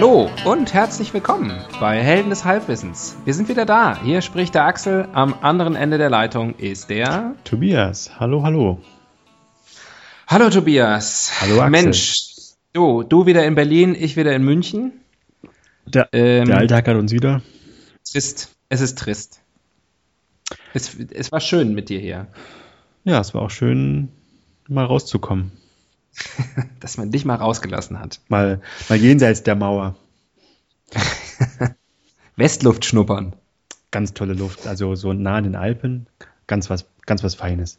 Hallo und herzlich willkommen bei Helden des Halbwissens. Wir sind wieder da. Hier spricht der Axel. Am anderen Ende der Leitung ist der Tobias. Hallo, hallo. Hallo Tobias. Hallo Axel. Mensch, du, du wieder in Berlin, ich wieder in München. Der, Ähm, der Alltag hat uns wieder. Trist. Es ist trist. Es, es war schön mit dir hier, Ja, es war auch schön, mal rauszukommen. dass man dich mal rausgelassen hat. Mal, mal jenseits der Mauer. Westluft schnuppern. Ganz tolle Luft. Also so nah an den Alpen. Ganz was, ganz was Feines.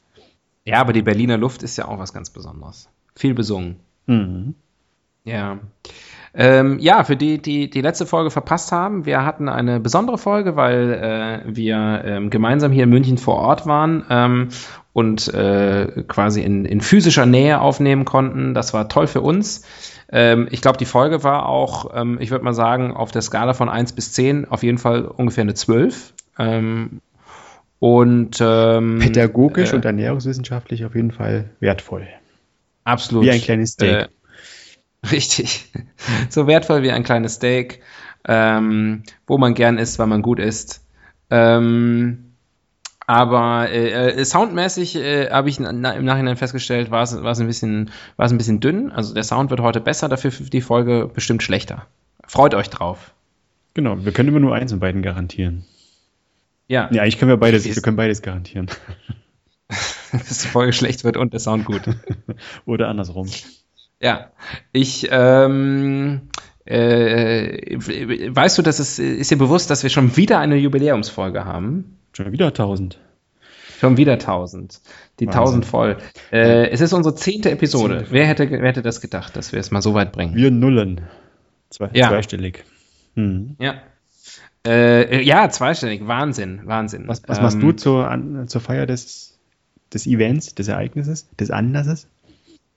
Ja, aber die Berliner Luft ist ja auch was ganz Besonderes. Viel besungen. Mhm. Ja. Ähm, ja, für die, die die letzte Folge verpasst haben, wir hatten eine besondere Folge, weil äh, wir ähm, gemeinsam hier in München vor Ort waren ähm, und äh, quasi in, in physischer Nähe aufnehmen konnten. Das war toll für uns. Ähm, ich glaube, die Folge war auch, ähm, ich würde mal sagen, auf der Skala von 1 bis 10 auf jeden Fall ungefähr eine 12. Ähm, und ähm, Pädagogisch äh, und ernährungswissenschaftlich auf jeden Fall wertvoll. absolut Wie ein kleines Steak. Äh, Richtig. So wertvoll wie ein kleines Steak, ähm, wo man gern isst, weil man gut isst. Ähm, aber äh, äh, soundmäßig äh, habe ich im Nachhinein festgestellt, war es ein bisschen war es ein bisschen dünn. Also der Sound wird heute besser, dafür die Folge bestimmt schlechter. Freut euch drauf. Genau, wir können immer nur eins von beiden garantieren. Ja, Ja, eigentlich können wir beides, wir können beides garantieren. dass die Folge schlecht wird und der Sound gut. Oder andersrum. Ja, ich, ähm, äh, weißt du, dass es, ist dir bewusst, dass wir schon wieder eine Jubiläumsfolge haben? Schon wieder 1000. Schon wieder 1000. Die Wahnsinn. 1000 voll. Äh, es ist unsere zehnte Episode. Zehnte Wer hätte, wer hätte das gedacht, dass wir es mal so weit bringen? Wir nullen. Zwei, Ja. Zweistellig. Mhm. Ja. Äh, ja, zweistellig. Wahnsinn, Wahnsinn. Was, was Ähm, machst du zur, an, zur Feier des, des Events, des Ereignisses, des Anlasses?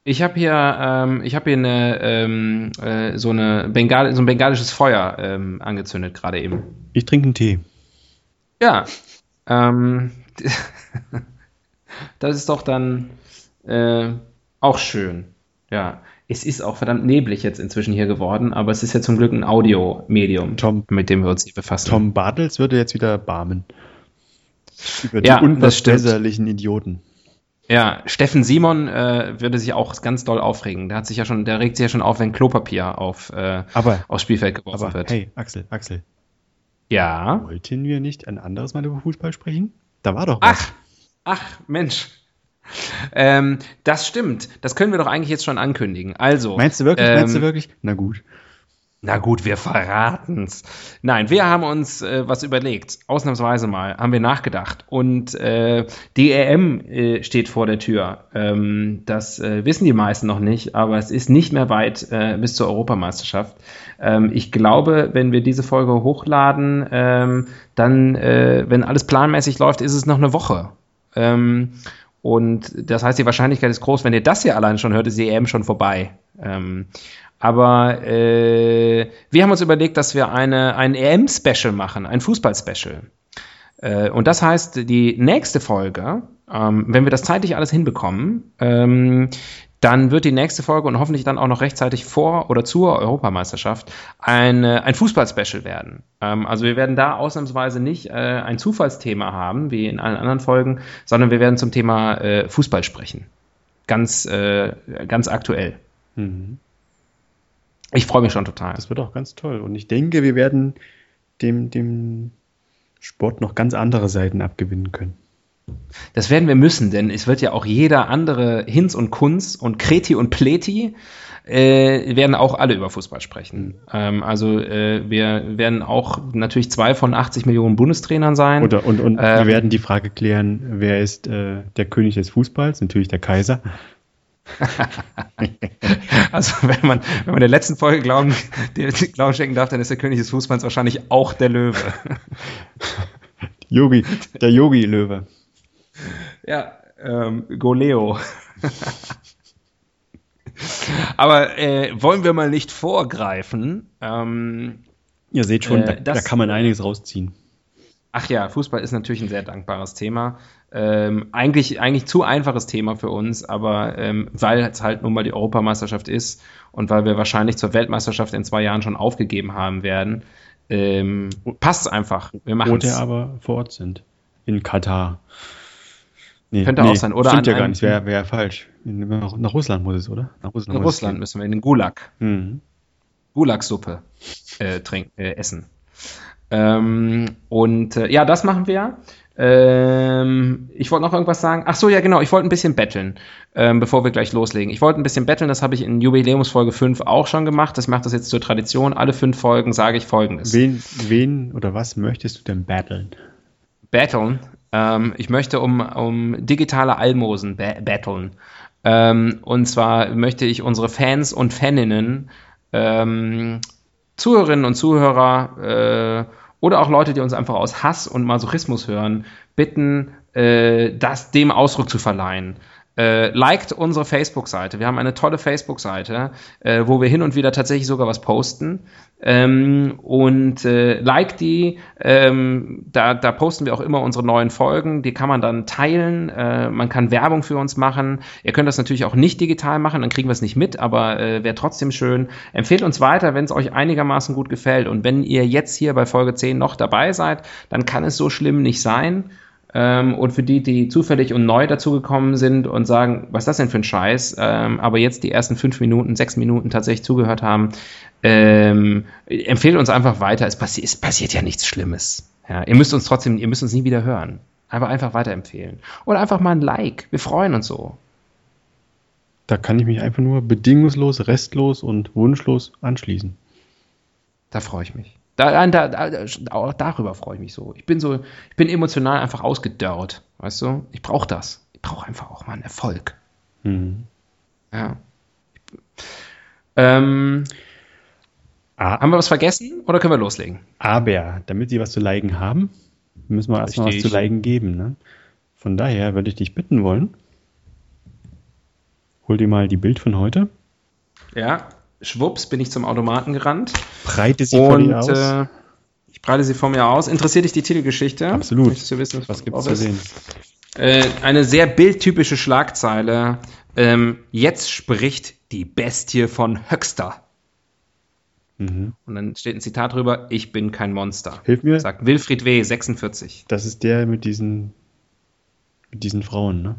Ich habe hier, ähm, ich habe hier eine, ähm, äh, so eine Bengal, so ein bengalisches Feuer ähm, angezündet gerade eben. Ich trinke einen Tee. Ja. Ähm, das ist doch dann äh, auch schön. Ja. Es ist auch verdammt neblig jetzt inzwischen hier geworden, aber es ist ja zum Glück ein Audiomedium, Tom- mit dem wir uns hier befassen. Tom Bartels würde jetzt wieder barmen. Über die Ja, unverbesserlichen Idioten. Ja, Steffen Simon äh, würde sich auch ganz doll aufregen. Der hat sich ja schon, der regt sich ja schon auf, wenn Klopapier auf äh, Aber, aufs Spielfeld geworfen aber wird. hey, Axel, Axel, Ja. wollten wir nicht ein anderes Mal über Fußball sprechen? Da war doch was. Ach, ach, Mensch. Ähm, das stimmt. Das können wir doch eigentlich jetzt schon ankündigen. Also. Meinst du wirklich? ähm, meinst du wirklich? Na gut. Na gut, wir verraten's. Nein, wir haben uns äh, was überlegt. Ausnahmsweise mal haben wir nachgedacht. Und äh, die EM äh, steht vor der Tür. Ähm, das äh, wissen die meisten noch nicht, aber es ist nicht mehr weit äh, bis zur Europameisterschaft. Ähm, ich glaube, wenn wir diese Folge hochladen, ähm, dann, äh, wenn alles planmäßig läuft, ist es noch eine Woche. Ähm, und das heißt, die Wahrscheinlichkeit ist groß, wenn ihr das hier allein schon hört, ist die EM schon vorbei. Aber äh, wir haben uns überlegt, dass wir eine, ein EM-Special machen, ein Fußball-Special. Äh, und das heißt, die nächste Folge, ähm, wenn wir das zeitlich alles hinbekommen, ähm, dann wird die nächste Folge und hoffentlich dann auch noch rechtzeitig vor oder zur Europameisterschaft ein, äh, ein Fußball-Special werden. Ähm, also wir werden da ausnahmsweise nicht äh, ein Zufallsthema haben, wie in allen anderen Folgen, sondern wir werden zum Thema äh, Fußball sprechen. Ganz, äh, ganz aktuell. Mhm. Ich freue mich schon total. Das wird auch ganz toll. Und ich denke, wir werden dem, dem Sport noch ganz andere Seiten abgewinnen können. Das werden wir müssen, denn es wird ja auch jeder andere Hinz und Kunz und Kreti und Pleti äh, werden auch alle über Fußball sprechen. Ähm, also äh, wir werden auch natürlich zwei von 80 Millionen Bundestrainern sein. Oder, und und Ähm, wir werden die Frage klären, wer ist äh, der König des Fußballs? Natürlich der Kaiser. also wenn man, wenn man der letzten Folge Glauben, Glauben schenken darf, dann ist der König des Fußballs wahrscheinlich auch der Löwe. Yogi, der Yogi-Löwe. Ja, ähm, Goleo. Aber äh, wollen wir mal nicht vorgreifen? Ähm, Ihr seht schon, äh, da, da kann man einiges rausziehen. Ach ja, Fußball ist natürlich ein sehr dankbares Thema. Ähm, eigentlich, eigentlich zu einfaches Thema für uns, aber ähm, weil es halt nun mal die Europameisterschaft ist und weil wir wahrscheinlich zur Weltmeisterschaft in zwei Jahren schon aufgegeben haben werden, ähm, passt es einfach. Wir machen Oder aber vor Ort sind. In Katar. Nee, Könnte nee, auch sein. Oder stimmt ja gar nicht, wäre wär falsch. Nach, nach, Russland muss es, oder? Nach Russland, nach Russland müssen wir in den Gulag. Mhm. Gulag-Suppe äh, äh, essen. Ähm, und äh, ja, das machen wir. Ähm, ich wollte noch irgendwas sagen. Ach so, ja, genau. Ich wollte ein bisschen betteln, ähm, bevor wir gleich loslegen. Ich wollte ein bisschen betteln. Das habe ich in Jubiläumsfolge 5 auch schon gemacht. Das macht das jetzt zur Tradition. Alle fünf Folgen sage ich folgendes. Wen, wen oder was möchtest du denn battlen? Battlen? Ähm, ich möchte um, um digitale Almosen battlen. Ähm, und zwar möchte ich unsere Fans und Faninnen ähm, Zuhörerinnen und Zuhörer äh, oder auch Leute, die uns einfach aus Hass und Masochismus hören, bitten, äh, das dem Ausdruck zu verleihen. Äh, liked unsere Facebook-Seite. Wir haben eine tolle Facebook-Seite, äh, wo wir hin und wieder tatsächlich sogar was posten. Ähm, und äh, like die, ähm, da, da posten wir auch immer unsere neuen Folgen. Die kann man dann teilen. Äh, man kann Werbung für uns machen. Ihr könnt das natürlich auch nicht digital machen, dann kriegen wir es nicht mit, aber äh, wäre trotzdem schön. Empfehlt uns weiter, wenn es euch einigermaßen gut gefällt. Und wenn ihr jetzt hier bei Folge 10 noch dabei seid, dann kann es so schlimm nicht sein. Ähm, und für die, die zufällig und neu dazugekommen sind und sagen, was ist das denn für ein Scheiß, ähm, aber jetzt die ersten fünf Minuten, sechs Minuten tatsächlich zugehört haben, ähm, empfehlt uns einfach weiter. Es, passi es passiert ja nichts Schlimmes. Ja, ihr müsst uns trotzdem, ihr müsst uns nie wieder hören. Einfach, einfach weiterempfehlen. Oder einfach mal ein Like. Wir freuen uns so. Da kann ich mich einfach nur bedingungslos, restlos und wunschlos anschließen. Da freue ich mich. Da, da, da, auch darüber freue ich mich so. Ich bin so, ich bin emotional einfach ausgedörrt, weißt du? Ich brauche das. Ich brauche einfach auch mal einen Erfolg. Mhm. Ja. Ähm, ah. Haben wir was vergessen oder können wir loslegen? Aber, damit sie was zu liken haben, müssen wir erstmal was zu liken geben. Ne? Von daher würde ich dich bitten wollen, hol dir mal die Bild von heute. Ja, schwupps, bin ich zum Automaten gerannt. Breite sie und, vor dir aus. Äh, ich breite sie vor mir aus. Interessiert dich die Titelgeschichte? Absolut. Möchtest du wissen, was, was gibt es zu sehen? Äh, eine sehr bildtypische Schlagzeile. Ähm, jetzt spricht die Bestie von Höxter. Mhm. Und dann steht ein Zitat drüber: Ich bin kein Monster. Hilf mir. Sagt Wilfried W., 46. Das ist der mit diesen, mit diesen Frauen, ne?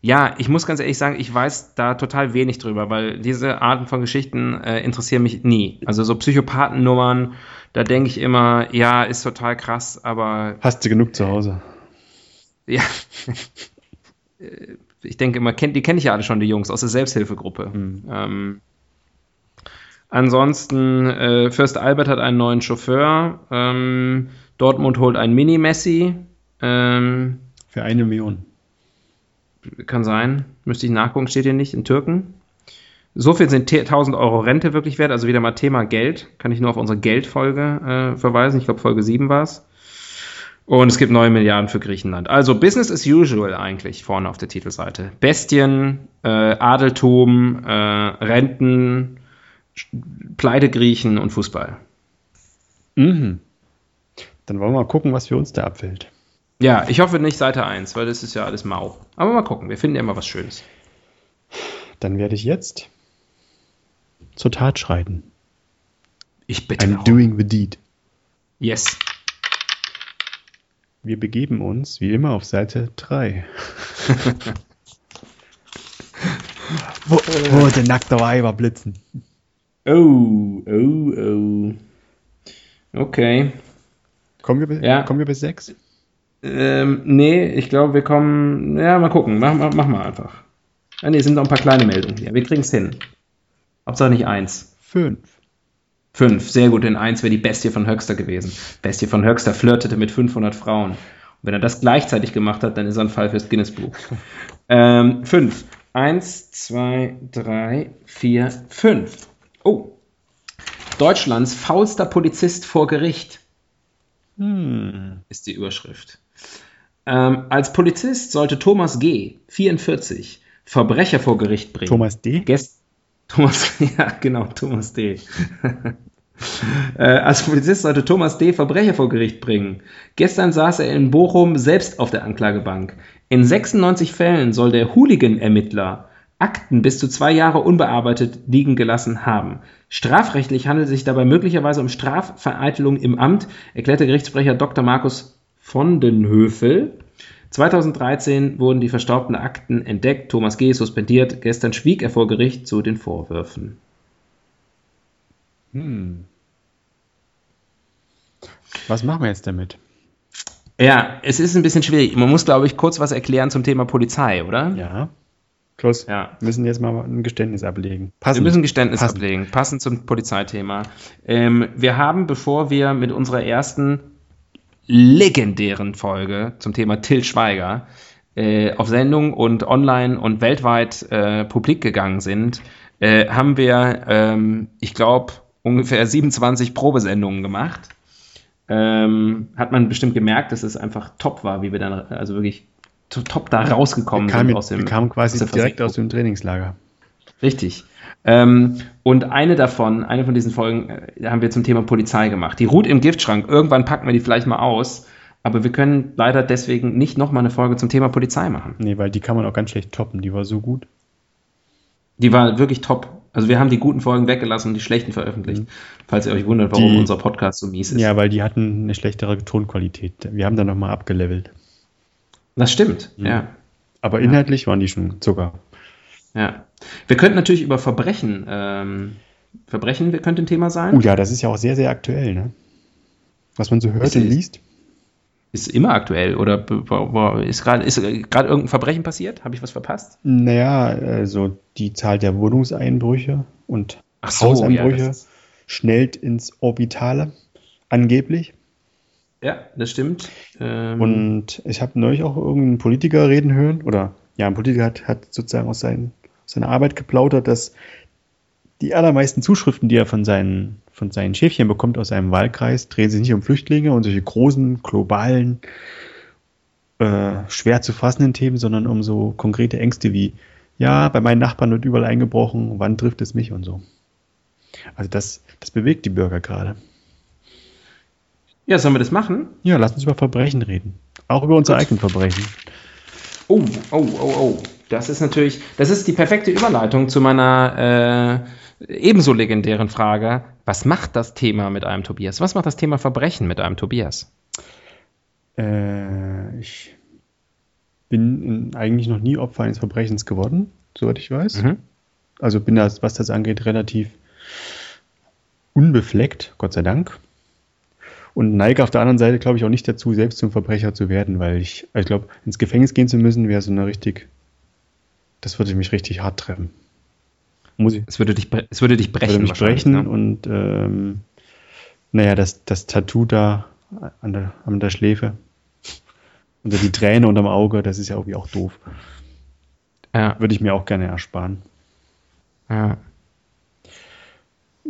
Ja, ich muss ganz ehrlich sagen, ich weiß da total wenig drüber, weil diese Arten von Geschichten äh, interessieren mich nie. Also so Psychopathennummern, da denke ich immer, ja, ist total krass, aber. Hast du genug zu Hause? Ja. ich denke immer, die kenne ich ja alle schon, die Jungs aus der Selbsthilfegruppe. Mhm. Ähm, ansonsten, äh, Fürst Albert hat einen neuen Chauffeur. Ähm, Dortmund holt einen Mini-Messi. Ähm, Für eine Million. Kann sein. Müsste ich nachgucken, steht hier nicht in Türken. So viel sind 1000 Euro Rente wirklich wert. Also wieder mal Thema Geld. Kann ich nur auf unsere Geldfolge äh, verweisen. Ich glaube, Folge 7 war es. Und es gibt neue Milliarden für Griechenland. Also Business as usual eigentlich vorne auf der Titelseite. Bestien, äh, Adeltum, äh, Renten, Pleidegriechen und Fußball. Mhm. Dann wollen wir mal gucken, was für uns da abfällt. Ja, ich hoffe nicht Seite 1, weil das ist ja alles mau. Aber mal gucken, wir finden ja immer was Schönes. Dann werde ich jetzt zur Tat schreiten. Ich bitte. I'm doing the deed. Yes. Wir begeben uns, wie immer, auf Seite 3. wo, wo der nackte Weiber blitzen. Oh, oh, oh. Okay. Kommen wir, ja. kommen wir bis 6? Ähm, nee, ich glaube, wir kommen. Ja, mal gucken. Mach, mach, mach mal einfach. Ja, nee, es sind noch ein paar kleine Meldungen hier. Wir kriegen es hin. Hauptsache nicht eins. Fünf. Fünf, sehr gut. Denn eins wäre die Bestie von Höxter gewesen. Bestie von Höxter flirtete mit 500 Frauen. Und wenn er das gleichzeitig gemacht hat, dann ist er ein Fall fürs Guinness Buch. ähm, fünf. Eins, zwei, drei, vier, fünf. Oh. Deutschlands faulster Polizist vor Gericht. Hm. Ist die Überschrift. Ähm, als Polizist sollte Thomas G., 44, Verbrecher vor Gericht bringen. Thomas D.? Gest Thomas, ja, genau, Thomas D. äh, als Polizist sollte Thomas D. Verbrecher vor Gericht bringen. Gestern saß er in Bochum selbst auf der Anklagebank. In 96 Fällen soll der Hooligan-Ermittler Akten bis zu zwei Jahre unbearbeitet liegen gelassen haben. Strafrechtlich handelt es sich dabei möglicherweise um Strafvereitelung im Amt, erklärte Gerichtssprecher Dr. Markus von den Höfel. 2013 wurden die verstaubten Akten entdeckt, Thomas G. suspendiert, gestern schwieg er vor Gericht zu den Vorwürfen. Hm. Was machen wir jetzt damit? Ja, es ist ein bisschen schwierig. Man muss, glaube ich, kurz was erklären zum Thema Polizei, oder? Ja. Schluss. Ja. Wir müssen jetzt mal ein Geständnis ablegen. Passend. Wir müssen ein Geständnis passend. ablegen, passend zum Polizeithema. Ähm, wir haben, bevor wir mit unserer ersten legendären Folge zum Thema Till Schweiger äh, auf Sendung und online und weltweit äh, publik gegangen sind, äh, haben wir, ähm, ich glaube, ungefähr 27 Probesendungen gemacht. Ähm, hat man bestimmt gemerkt, dass es einfach top war, wie wir dann, also wirklich top da rausgekommen sind. Mit, aus dem, wir kamen quasi aus direkt aus dem Trainingslager. Richtig. Ähm, und eine davon, eine von diesen Folgen, äh, haben wir zum Thema Polizei gemacht. Die ruht im Giftschrank. Irgendwann packen wir die vielleicht mal aus. Aber wir können leider deswegen nicht nochmal eine Folge zum Thema Polizei machen. Nee, weil die kann man auch ganz schlecht toppen. Die war so gut. Die war wirklich top. Also wir haben die guten Folgen weggelassen und die schlechten veröffentlicht. Mhm. Falls ihr euch wundert, warum die, unser Podcast so mies ist. Ja, weil die hatten eine schlechtere Tonqualität. Wir haben da nochmal abgelevelt. Das stimmt, mhm. ja. Aber inhaltlich ja. waren die schon Zucker. Ja. Wir könnten natürlich über Verbrechen, ähm, Verbrechen könnte ein Thema sein. Oh ja, das ist ja auch sehr, sehr aktuell, ne? Was man so hört ist, und liest. Ist immer aktuell oder ist gerade ist gerade irgendein Verbrechen passiert? Habe ich was verpasst? Naja, also die Zahl der Wohnungseinbrüche und so, Hauseinbrüche ja, schnellt ins Orbitale, angeblich. Ja, das stimmt. Ähm, und ich habe neulich auch irgendeinen Politiker reden hören, oder ja, ein Politiker hat, hat sozusagen aus, seinen, aus seiner Arbeit geplaudert, dass die allermeisten Zuschriften, die er von seinen, von seinen Schäfchen bekommt aus seinem Wahlkreis, drehen sich nicht um Flüchtlinge und solche großen, globalen, äh, schwer zu fassenden Themen, sondern um so konkrete Ängste wie, ja, bei meinen Nachbarn wird überall eingebrochen, wann trifft es mich und so. Also das, das bewegt die Bürger gerade. Ja, sollen wir das machen? Ja, lass uns über Verbrechen reden. Auch über unsere Gut. eigenen Verbrechen. Oh, oh, oh, oh. Das ist natürlich, das ist die perfekte Überleitung zu meiner äh, ebenso legendären Frage. Was macht das Thema mit einem Tobias? Was macht das Thema Verbrechen mit einem Tobias? Äh, ich bin eigentlich noch nie Opfer eines Verbrechens geworden, soweit ich weiß. Mhm. Also bin das, was das angeht, relativ unbefleckt, Gott sei Dank und neige auf der anderen Seite, glaube ich, auch nicht dazu, selbst zum Verbrecher zu werden, weil ich, ich glaube, ins Gefängnis gehen zu müssen, wäre so eine richtig, das würde mich richtig hart treffen. Muss ich, es, würde dich, es würde dich brechen. Würde mich brechen ne? und ähm, naja, das, das Tattoo da an der, an der Schläfe und die Träne unterm Auge, das ist ja irgendwie auch doof. Ja. Würde ich mir auch gerne ersparen. Ja.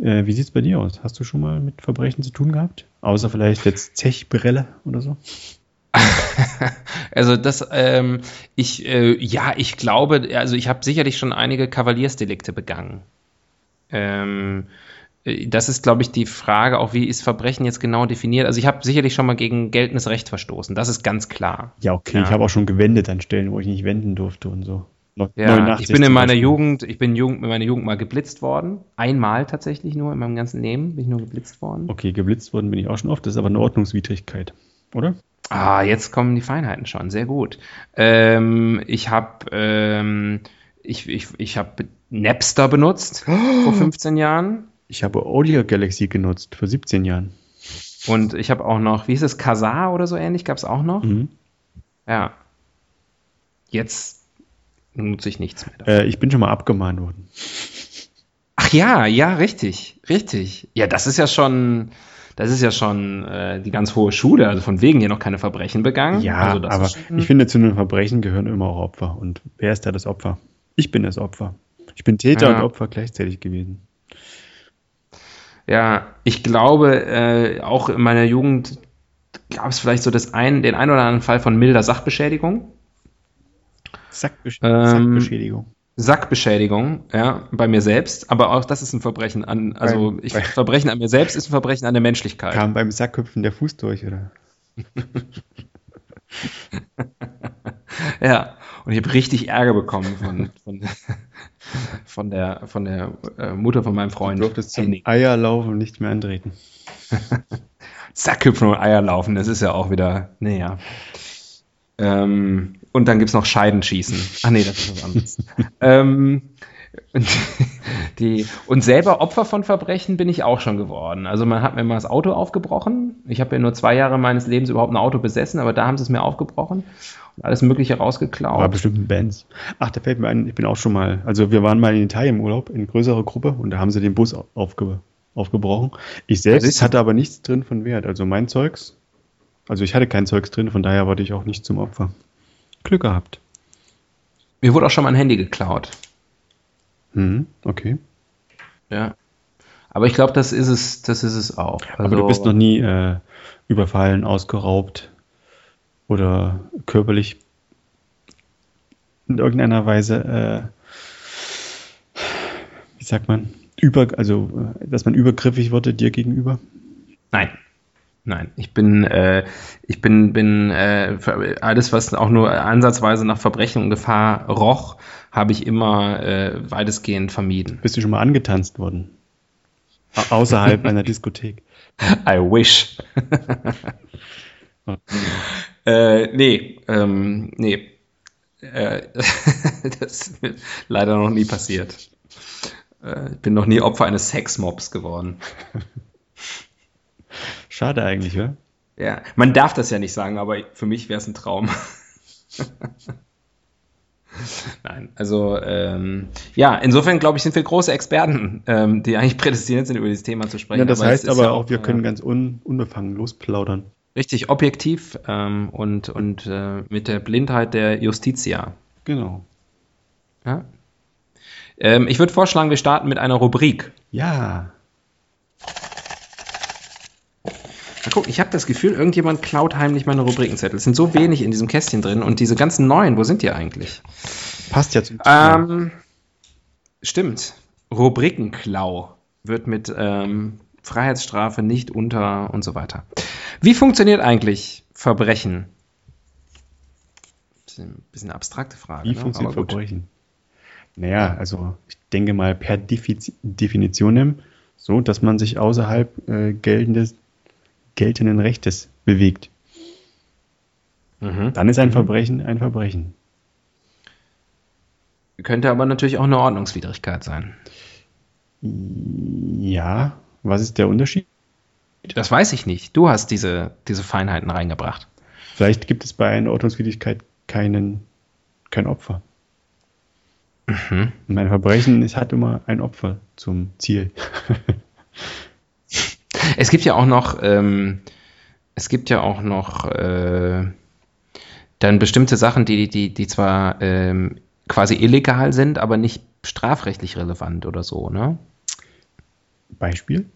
Äh, wie sieht es bei dir aus? Hast du schon mal mit Verbrechen zu tun gehabt? Außer vielleicht jetzt Zechbrille oder so? also das, ähm, ich, äh, ja, ich glaube, also ich habe sicherlich schon einige Kavaliersdelikte begangen. Ähm, äh, das ist, glaube ich, die Frage, auch wie ist Verbrechen jetzt genau definiert. Also ich habe sicherlich schon mal gegen geltendes Recht verstoßen, das ist ganz klar. Ja, okay, ja. ich habe auch schon gewendet an Stellen, wo ich nicht wenden durfte und so. Ja, ich bin in meiner Jugend, ich bin Jugend, in meiner Jugend mal geblitzt worden. Einmal tatsächlich nur in meinem ganzen Leben bin ich nur geblitzt worden. Okay, geblitzt worden bin ich auch schon oft. Das ist aber eine Ordnungswidrigkeit, oder? Ah, jetzt kommen die Feinheiten schon. Sehr gut. Ähm, ich habe ähm, ich, ich, ich hab Napster benutzt oh. vor 15 Jahren. Ich habe Audio Galaxy genutzt vor 17 Jahren. Und ich habe auch noch, wie hieß es, Kazaa oder so ähnlich, gab es auch noch? Mhm. Ja. Jetzt nutze ich nichts mehr. Äh, ich bin schon mal abgemahnt worden. Ach ja, ja, richtig, richtig. Ja, das ist ja schon, das ist ja schon äh, die ganz hohe Schule. Also von wegen hier noch keine Verbrechen begangen. Ja, also aber ich finde, zu einem Verbrechen gehören immer auch Opfer. Und wer ist da das Opfer? Ich bin das Opfer. Ich bin Täter Ja. und Opfer gleichzeitig gewesen. Ja, ich glaube, äh, auch in meiner Jugend gab es vielleicht so das ein, den ein oder anderen Fall von milder Sachbeschädigung. Sackbesch Ähm, Sackbeschädigung. Sackbeschädigung, ja, bei mir selbst, aber auch das ist ein Verbrechen an, also Beim- ich, bei- Verbrechen an mir selbst ist ein Verbrechen an der Menschlichkeit. Kam beim Sackhüpfen der Fuß durch, oder? Ja, und ich habe richtig Ärger bekommen von, von, von der, von der äh, Mutter von meinem Freund. Du durftest zum Henning. Eierlaufen nicht mehr antreten. Sackhüpfen und Eier laufen, das ist ja auch wieder, naja. Ähm, und dann gibt's noch Scheidenschießen. Ach nee, das ist was anderes. ähm, und, die, und selber Opfer von Verbrechen bin ich auch schon geworden. Also man hat mir mal das Auto aufgebrochen. Ich habe ja nur zwei Jahre meines Lebens überhaupt ein Auto besessen, aber da haben sie es mir aufgebrochen und alles Mögliche War rausgeklaut. bestimmt ein Benz. Ach, da fällt mir ein, ich bin auch schon mal, also wir waren mal in Italien im Urlaub, in größerer Gruppe und da haben sie den Bus aufge, aufgebrochen. Ich selbst hatte aber nichts drin von Wert. Also mein Zeugs, also ich hatte kein Zeugs drin, von daher wurde ich auch nicht zum Opfer. Glück gehabt. Mir wurde auch schon mal ein Handy geklaut. Mhm, okay. Ja. Aber ich glaube, das ist es, das ist es auch. Aber Also- du bist noch nie äh, überfallen, ausgeraubt oder körperlich in irgendeiner Weise, äh, wie sagt man, über, also äh, dass man übergriffig wurde dir gegenüber? Nein. Nein, ich bin, äh, ich bin, bin äh, für alles, was auch nur ansatzweise nach Verbrechen und Gefahr roch, habe ich immer äh, weitestgehend vermieden. Bist du schon mal angetanzt worden? Au- Außerhalb einer Diskothek. I wish. äh, nee, ähm, nee. Äh, das ist mir leider noch nie passiert. Äh, ich bin noch nie Opfer eines Sexmobs geworden. Schade eigentlich, oder? Ja, man darf das ja nicht sagen, aber für mich wäre es ein Traum. Nein, also ähm, ja, insofern glaube ich, sind wir große Experten, ähm, die eigentlich prädestiniert sind, über dieses Thema zu sprechen. Ja, das es heißt aber ja auch, wir äh, können ganz un, unbefangen losplaudern. richtig objektiv ähm, und, und äh, mit der Blindheit der Justitia. Genau. Ja? Ähm, ich würde vorschlagen, wir starten mit einer Rubrik. Ja. Na guck, ich habe das Gefühl, irgendjemand klaut heimlich meine Rubrikenzettel. Es sind so wenig in diesem Kästchen drin und diese ganzen neuen, wo sind die eigentlich? Passt ja zum. Ähm, stimmt. Rubrikenklau wird mit ähm, Freiheitsstrafe nicht unter und so weiter. Wie funktioniert eigentlich Verbrechen? Bisschen, bisschen abstrakte Frage. Wie ne? funktioniert. Verbrechen? Naja, also ich denke mal per Defiz Definition so, dass man sich außerhalb äh, geltendes, geltenden Rechtes bewegt. Mhm. Dann ist ein Verbrechen ein Verbrechen. Könnte aber natürlich auch eine Ordnungswidrigkeit sein. Ja, was ist der Unterschied? Das weiß ich nicht. Du hast diese, diese Feinheiten reingebracht. Vielleicht gibt es bei einer Ordnungswidrigkeit keinen, kein Opfer. Mhm. Und ein Verbrechen es hat immer ein Opfer zum Ziel. Es gibt ja auch noch, ähm, es gibt ja auch noch äh, dann bestimmte Sachen, die, die, die zwar ähm, quasi illegal sind, aber nicht strafrechtlich relevant oder so, ne? Beispiel?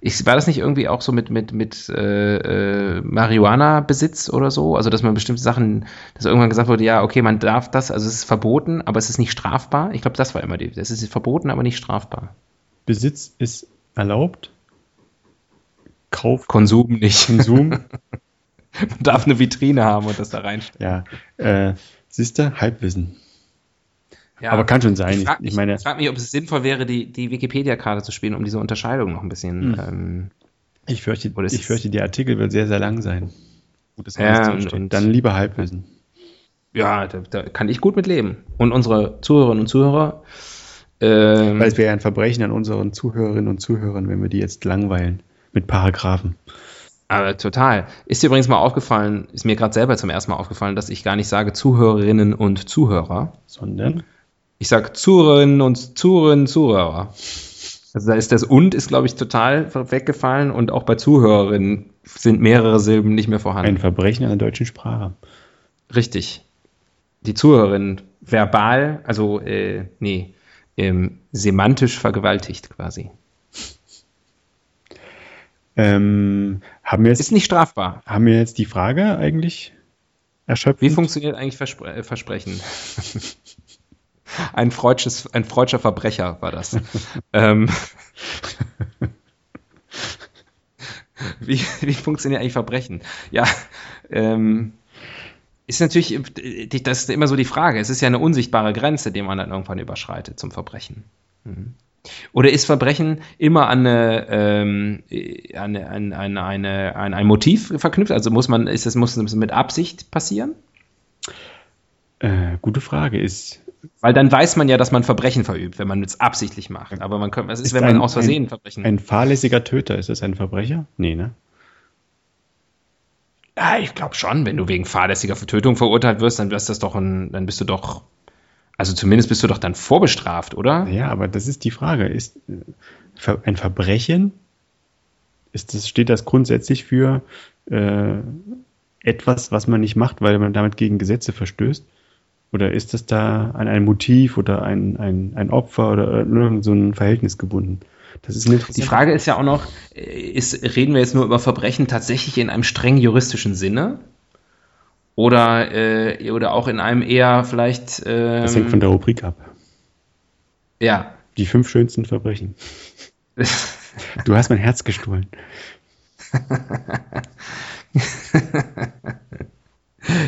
Ich, war das nicht irgendwie auch so mit, mit, mit äh, äh, Marihuana-Besitz oder so? Also, dass man bestimmte Sachen, dass irgendwann gesagt wurde, ja, okay, man darf das, also es ist verboten, aber es ist nicht strafbar. Ich glaube, das war immer die, es ist verboten, aber nicht strafbar. Besitz ist erlaubt. Kauf, Konsum nicht. Konsum, Man darf eine Vitrine haben und das da reinstellen. ja. Äh, siehst du, Halbwissen. Ja. Aber kann schon sein. Ich Ich, frage ich mich, meine, ich frag mich, ob es sinnvoll wäre, die, die Wikipedia-Karte zu spielen, um diese Unterscheidung noch ein bisschen. Hm. Ähm, ich fürchte, ich fürchte, der Artikel wird sehr, sehr lang sein. Gut, dass Ja, und- und- Dann lieber Halbwissen. ja, da, da kann ich gut mit leben. Und unsere Zuhörerinnen und Zuhörer. Ähm, Weil es wäre ja ein Verbrechen an unseren Zuhörerinnen und Zuhörern, wenn wir die jetzt langweilen mit Paragraphen. aber total. Ist dir übrigens mal aufgefallen, ist mir gerade selber zum ersten Mal aufgefallen, dass ich gar nicht sage Zuhörerinnen und Zuhörer. Sondern Ich sage Zuhörerinnen und Zuhörerinnen, Zuhörer. Also da ist das und ist, glaube ich, total weggefallen und auch bei Zuhörerinnen sind mehrere Silben nicht mehr vorhanden. ein Verbrechen an der deutschen Sprache. Richtig. Die Zuhörerinnen verbal, also äh, nee, ähm, semantisch vergewaltigt quasi. Ähm, haben wir jetzt, Ist nicht strafbar. haben wir jetzt die Frage eigentlich erschöpft? Wie funktioniert eigentlich Verspre äh, Versprechen? ein, freudsches, ein freudscher Verbrecher war das. ähm, wie, wie funktioniert eigentlich Verbrechen? Ja, ähm, ist natürlich, das ist immer so die Frage. Es ist ja eine unsichtbare Grenze, die man dann irgendwann überschreitet zum Verbrechen. Mhm. Oder ist Verbrechen immer an, eine, ähm, an, an, an, eine, an ein Motiv verknüpft? Also muss man, ist das, muss das mit Absicht passieren? Äh, gute Frage. Ist, Weil dann weiß man ja, dass man Verbrechen verübt, wenn man es absichtlich macht. Aber man könnte, was ist, Ist wenn man ein- aus Versehen ein- Verbrechen. ein fahrlässiger Töter, ist das ein Verbrecher? Nee, ne? ja, ich glaube schon, wenn du wegen fahrlässiger Tötung verurteilt wirst, dann das doch ein, dann bist du doch, also zumindest bist du doch dann vorbestraft, oder? Ja, aber das ist die Frage. Ist äh, ein Verbrechen, ist das, steht das grundsätzlich für äh, etwas, was man nicht macht, weil man damit gegen Gesetze verstößt? Oder ist das da an ein Motiv oder ein, ein, ein Opfer oder irgend so ein Verhältnis gebunden? Das ist eine Die Frage ist ja auch noch, äh, ist, reden wir jetzt nur über Verbrechen tatsächlich in einem streng juristischen Sinne? Oder, äh, oder auch in einem eher vielleicht. Ähm, Das hängt von der Rubrik ab. Ja. Die fünf schönsten Verbrechen. Du hast mein Herz gestohlen.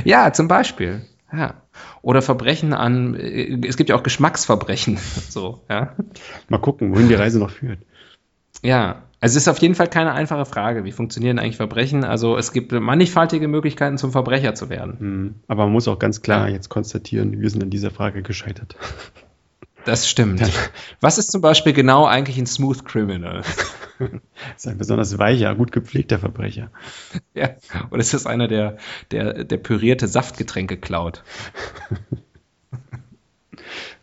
ja, zum Beispiel. Ja. Oder Verbrechen an. äh, Es gibt ja auch Geschmacksverbrechen. So, ja. Mal gucken, wohin die Reise noch führt. Ja, also es ist auf jeden Fall keine einfache Frage. Wie funktionieren eigentlich Verbrechen? Also es gibt mannigfaltige Möglichkeiten, zum Verbrecher zu werden. Hm. Aber man muss auch ganz klar jetzt konstatieren, wir sind an dieser Frage gescheitert. Das stimmt. Was ist zum Beispiel genau eigentlich ein Smooth Criminal? Das ist ein besonders weicher, gut gepflegter Verbrecher. Ja, oder ist das einer, der, der, der pürierte Saftgetränke klaut?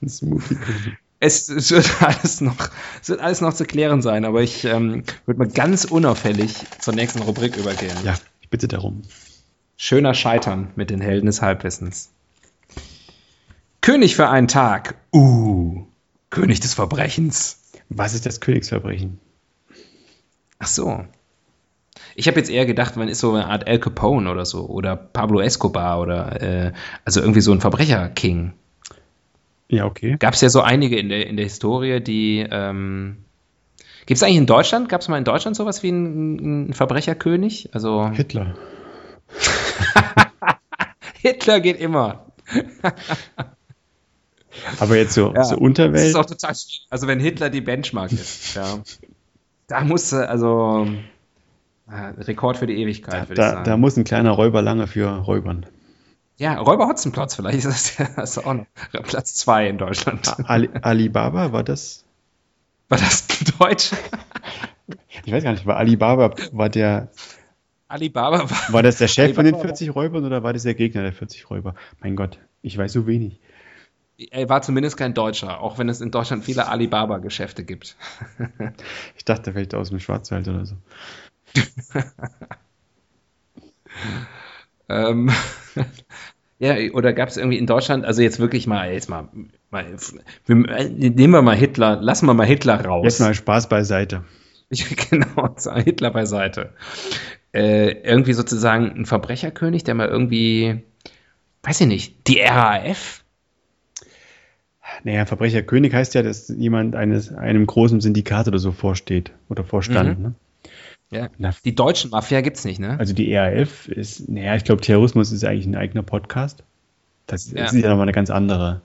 Ein Smoothie. Es, es, wird alles noch, es wird alles noch zu klären sein, aber ich ähm, würde mal ganz unauffällig zur nächsten Rubrik übergehen. Ja, ich bitte darum. Schöner Scheitern mit den Helden des Halbwissens. König für einen Tag. Uh, König des Verbrechens. Was ist das Königsverbrechen? Ach so. Ich habe jetzt eher gedacht, man ist so eine Art Al Capone oder so oder Pablo Escobar oder äh, also irgendwie so ein Verbrecher-King. Ja, okay. Gab es ja so einige in der, in der Historie, die. Ähm, Gibt es eigentlich in Deutschland? Gab es mal in Deutschland sowas wie einen, Verbrecherkönig? Also Hitler. Hitler geht immer. Aber jetzt so, Ja, so Das Unterwelt. ist auch total schwierig. Also wenn Hitler die Benchmark ist, ja. Da musste, also äh, Rekord für die Ewigkeit, würde ich Da, sagen. da muss ein kleiner Räuber lange für räubern. Ja, Räuber Hotzenplotz, vielleicht ist das, ja, das ist auch noch Platz zwei in Deutschland. Ali, Alibaba war das? War das Deutsch? Ich weiß gar nicht, war Alibaba, war der, Alibaba war. war das der Chef von den Alibaba 40 Räubern oder war das der Gegner der 40 Räuber? Mein Gott, ich weiß so wenig. Er war zumindest kein Deutscher, auch wenn es in Deutschland viele Alibaba-Geschäfte gibt. Ich dachte vielleicht aus dem Schwarzwald oder so. Ähm, ja, oder gab es irgendwie in Deutschland, also jetzt wirklich mal, jetzt mal, mal nehmen wir mal Hitler, lassen wir mal Hitler raus. Jetzt mal Spaß beiseite. Genau, Hitler beiseite. Äh, irgendwie sozusagen ein Verbrecherkönig, der mal irgendwie, weiß ich nicht, die RAF? Naja, Verbrecherkönig heißt ja, dass jemand eines, einem großen Syndikat oder so vorsteht oder vorstand. Mhm. Ne? Ja. Na, Die deutschen Mafia gibt's nicht, ne? Also die ERF ist, naja, ich glaube, Terrorismus ist eigentlich ein eigener Podcast. Das, Ja. das ist ja nochmal eine ganz andere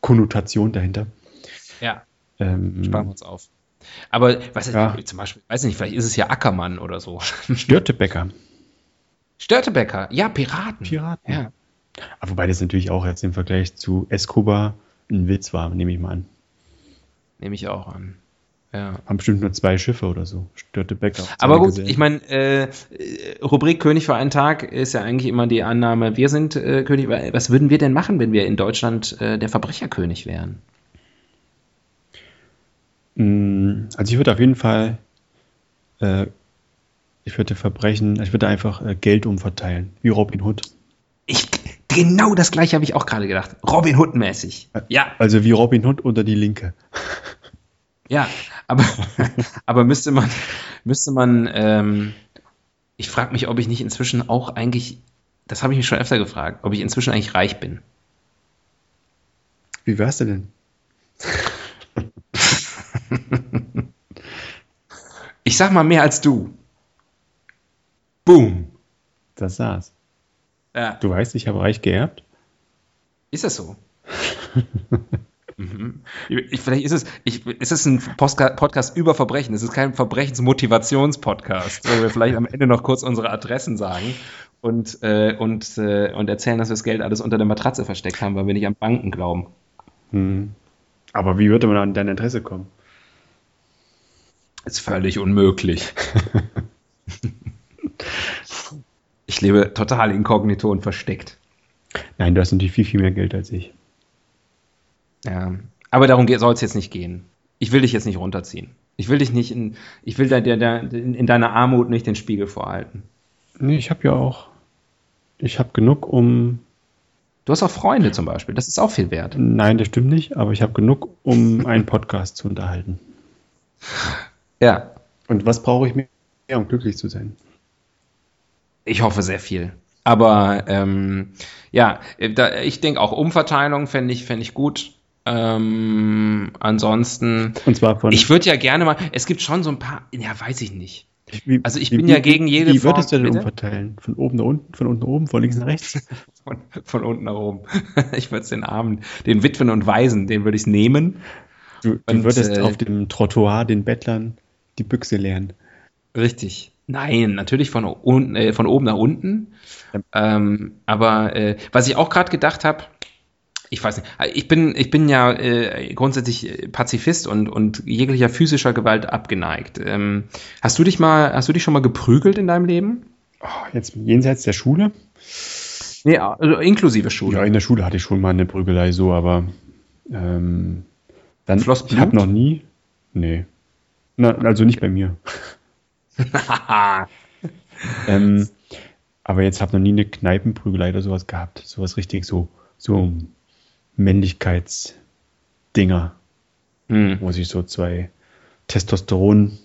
Konnotation dahinter. Ja, Ähm, sparen wir uns auf. Aber was ist Ja. zum Beispiel, weiß nicht, vielleicht ist es ja Ackermann oder so. Störtebecker. Störtebecker, ja, Piraten. Piraten. Ja. Aber wobei das natürlich auch jetzt im Vergleich zu Escobar ein Witz war, nehme ich mal an. Nehme ich auch an. Ja. Haben bestimmt nur zwei Schiffe oder so. Störtebecker. und Aber gut, Gesellen. ich meine, äh, äh, Rubrik König für einen Tag ist ja eigentlich immer die Annahme, wir sind äh, König. Was würden wir denn machen, wenn wir in Deutschland äh, der Verbrecherkönig wären? Mm, Also ich würde auf jeden Fall, äh, ich würde Verbrechen, ich würde einfach äh, Geld umverteilen, wie Robin Hood. Ich, Genau das gleiche habe ich auch gerade gedacht. Robin Hood-mäßig. Ja. Also wie Robin Hood unter die Linke. Ja, aber, aber müsste man, müsste man, ähm, ich frage mich, ob ich nicht inzwischen auch eigentlich, das habe ich mich schon öfter gefragt, ob ich inzwischen eigentlich reich bin. Wie wärst du denn? ich sag mal mehr als du. Boom. Das saß. Ja. Du weißt, ich habe reich geerbt? Ist das so? ich, vielleicht ist es, ich, ist es ein Podcast über Verbrechen. Es ist kein Verbrechensmotivationspodcast, wo wir vielleicht am Ende noch kurz unsere Adressen sagen und, äh, und, äh, und erzählen, dass wir das Geld alles unter der Matratze versteckt haben, weil wir nicht an Banken glauben. Hm. Aber wie würde man an deine Adresse kommen? Ist völlig unmöglich. ich lebe total inkognito und versteckt. Nein, du hast natürlich viel, viel mehr Geld als ich. Ja, aber darum soll es jetzt nicht gehen. Ich will dich jetzt nicht runterziehen. Ich will dich nicht in, ich will da, in deiner Armut nicht den Spiegel vorhalten. Nee, ich habe ja auch, ich habe genug, um Du hast auch Freunde zum Beispiel, das ist auch viel wert. Nein, das stimmt nicht, aber ich habe genug, um einen Podcast zu unterhalten. Ja. Und was brauche ich mehr, um glücklich zu sein? Ich hoffe sehr viel. Aber ähm, ja, da, ich denke auch Umverteilung fände ich, fänd ich gut. Ähm, ansonsten. Und zwar von. Ich würde ja gerne mal. Es gibt schon so ein paar. Ja, weiß ich nicht. Wie, also ich wie, bin ja gegen jede Wie würdest du denn umverteilen? Von oben nach unten, von unten nach oben, von links nach rechts? von, von unten nach oben. ich würde es den Armen, den Witwen und Waisen, den würde ich nehmen. Du, du und, würdest äh, auf dem Trottoir den Bettlern die Büchse leeren. Richtig. Nein, natürlich von, un, äh, von oben nach unten. Ja. Ähm, aber äh, was ich auch gerade gedacht habe, ich weiß nicht, ich bin, ich bin ja äh, grundsätzlich Pazifist und, und jeglicher physischer Gewalt abgeneigt. Ähm, hast du dich mal, hast du dich schon mal geprügelt in deinem Leben? Oh, jetzt jenseits der Schule? Nee, also inklusive Schule. Ja, in der Schule hatte ich schon mal eine Prügelei so, aber ähm, dann Floss ich habe noch nie. Nee. Na, also nicht bei mir. ähm, aber jetzt habe noch nie eine Kneipenprügelei oder sowas gehabt. Sowas richtig so, so Männlichkeitsdinger, hm. wo sich so zwei Testosteron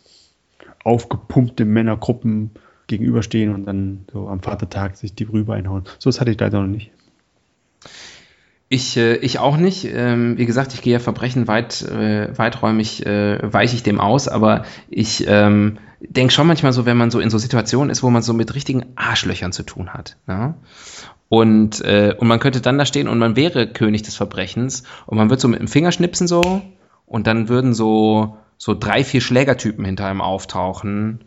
aufgepumpte Männergruppen gegenüberstehen und dann so am Vatertag sich die rüber einhauen. So das hatte ich leider noch nicht. Ich, äh, ich auch nicht. Ähm, wie gesagt, ich gehe ja Verbrechen weit, äh, weiträumig, äh, weiche ich dem aus, aber ich ähm, denke schon manchmal so, wenn man so in so Situationen ist, wo man so mit richtigen Arschlöchern zu tun hat. Ja? Und, äh, und man könnte dann da stehen und man wäre König des Verbrechens und man würde so mit dem Finger schnipsen so und dann würden so, so drei, vier Schlägertypen hinter einem auftauchen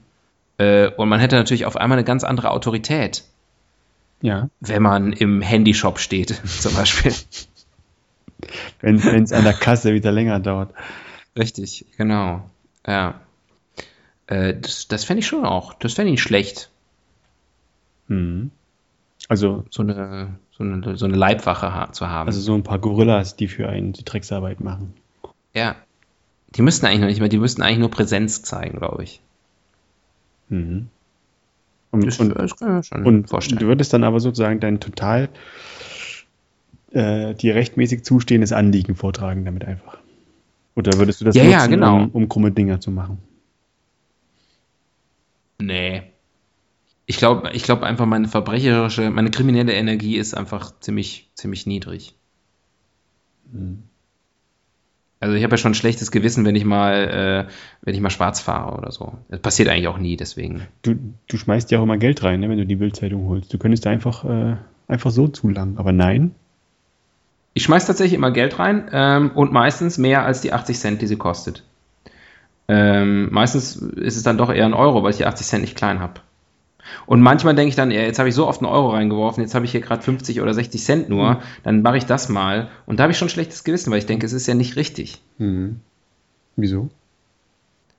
äh, und man hätte natürlich auf einmal eine ganz andere Autorität. Ja. Wenn man im Handyshop steht, zum Beispiel. wenn es an der Kasse wieder länger dauert. Richtig, genau. Ja. Äh, das das fände ich schon auch. Das fände ich schlecht. Mhm. Also so eine, so eine, so eine Leibwache zu haben. Also so ein paar Gorillas, die für einen die Drecksarbeit machen. Ja. Die müssten eigentlich noch nicht mehr, die müssten eigentlich nur Präsenz zeigen, glaube ich. Mhm. Und, das, und, das kann ich schon und vorstellen. du würdest dann aber sozusagen dein total äh, dir rechtmäßig zustehendes Anliegen vortragen damit einfach. Oder würdest du das ja, nutzen, ja, genau. um, um krumme Dinger zu machen? Nee, ich glaube ich glaube einfach, meine verbrecherische, meine kriminelle Energie ist einfach ziemlich, ziemlich niedrig. Hm. Also ich habe ja schon ein schlechtes Gewissen, wenn ich mal, äh, wenn ich mal schwarz fahre oder so. Das passiert eigentlich auch nie, deswegen. Du, du schmeißt ja auch immer Geld rein, ne, wenn du die Bildzeitung holst. Du könntest einfach, äh, einfach so zulangen, aber nein. Ich schmeiß tatsächlich immer Geld rein ähm, und meistens mehr als die 80 Cent, die sie kostet. Ähm, meistens ist es dann doch eher ein Euro, weil ich die 80 Cent nicht klein habe. Und manchmal denke ich dann, jetzt habe ich so oft einen Euro reingeworfen, jetzt habe ich hier gerade 50 oder 60 Cent nur, mhm. dann mache ich das mal. Und da habe ich schon ein schlechtes Gewissen, weil ich denke, es ist ja nicht richtig. Mhm. Wieso?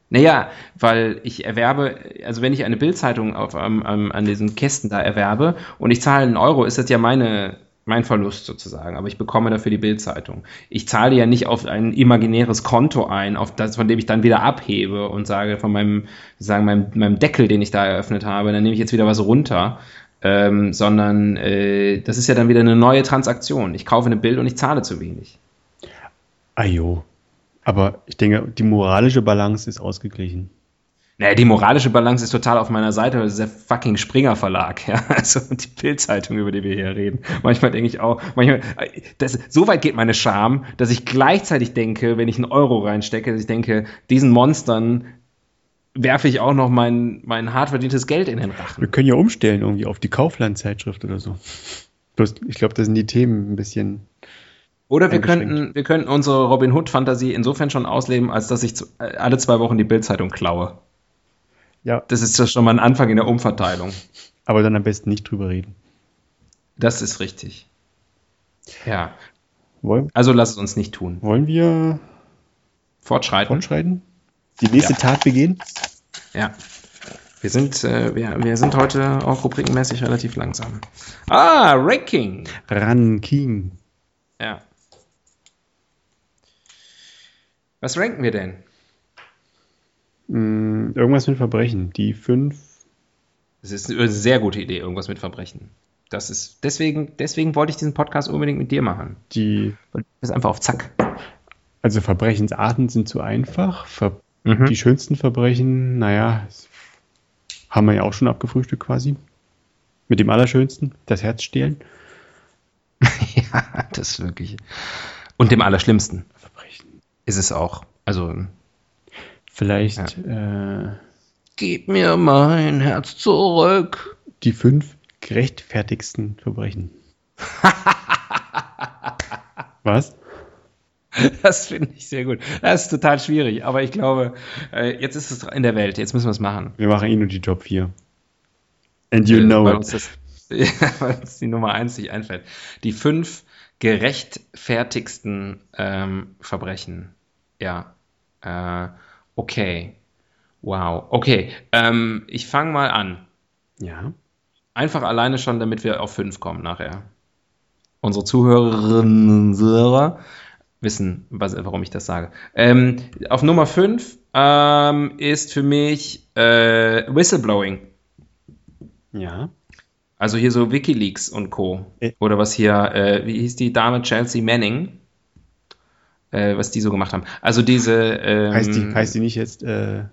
Naja, weil ich erwerbe, also wenn ich eine Bildzeitung auf, um, um, an diesen Kästen da erwerbe und ich zahle einen Euro, ist das ja meine mein Verlust sozusagen, aber ich bekomme dafür die Bildzeitung. Ich zahle ja nicht auf ein imaginäres Konto ein, auf das, von dem ich dann wieder abhebe und sage von meinem, sagen, meinem, meinem Deckel, den ich da eröffnet habe, dann nehme ich jetzt wieder was runter. ähm, sondern äh, das ist ja dann wieder eine neue Transaktion. Ich kaufe eine Bild und ich zahle zu wenig. Ajo. Aber ich denke, die moralische Balance ist ausgeglichen. Naja, die moralische Balance ist total auf meiner Seite, das ist der fucking Springer Verlag, ja. Also die Bildzeitung, über die wir hier reden. Manchmal denke ich auch, manchmal, das, so weit geht meine Scham, dass ich gleichzeitig denke, wenn ich einen Euro reinstecke, dass ich denke, diesen Monstern werfe ich auch noch mein, mein hart verdientes Geld in den Rachen. Wir können ja umstellen irgendwie auf die Kaufland-Zeitschrift oder so. Bloß, ich glaube, da sind die Themen ein bisschen. Oder wir könnten, wir könnten unsere Robin Hood-Fantasie insofern schon ausleben, als dass ich zu, alle zwei Wochen die Bildzeitung klaue. Ja. Das ist ja schon mal ein Anfang in der Umverteilung. Aber dann am besten nicht drüber reden. Das ist richtig. Ja. Wollen, also lass es uns nicht tun. Wollen wir fortschreiten? Fortschreiten? Die nächste ja. Tat begehen? Ja. Wir sind, äh, wir, wir sind heute auch rubrikenmäßig relativ langsam. Ah, Ranking. Ranking. Ja. Was ranken wir denn? Hm, irgendwas mit Verbrechen. Die fünf. Das ist eine sehr gute Idee, irgendwas mit Verbrechen. Das ist, deswegen, deswegen wollte ich diesen Podcast unbedingt mit dir machen. Die. Du bist einfach auf Zack. Also Verbrechensarten sind zu einfach. Ver mhm. Die schönsten Verbrechen, naja, haben wir ja auch schon abgefrühstückt quasi. Mit dem Allerschönsten, das Herz stehlen. ja, das ist wirklich. Und dem Allerschlimmsten. Verbrechen. Ist es auch. Also Vielleicht. Ja. Äh, Gib mir mein Herz zurück. Die fünf gerechtfertigsten Verbrechen. Was? Das finde ich sehr gut. Das ist total schwierig, aber ich glaube, äh, jetzt ist es in der Welt, jetzt müssen wir es machen. Wir machen eh nur die Job 4. And you äh, know weil it. Uns das, weil uns die Nummer 1 nicht einfällt. Die fünf gerechtfertigsten ähm, Verbrechen. Ja. Äh, Okay. Wow. Okay. Ähm, ich fange mal an. Ja. Einfach alleine schon, damit wir auf fünf kommen nachher. Unsere Zuhörerinnen und Zuhörer wissen, was, warum ich das sage. Ähm, auf Nummer fünf ähm, ist für mich äh, Whistleblowing. Ja. Also hier so Wikileaks und Co. Oder was hier, äh, wie hieß die Dame Chelsea Manning? Äh, was die so gemacht haben. Also diese. Ähm, heißt, die, heißt die nicht jetzt, äh,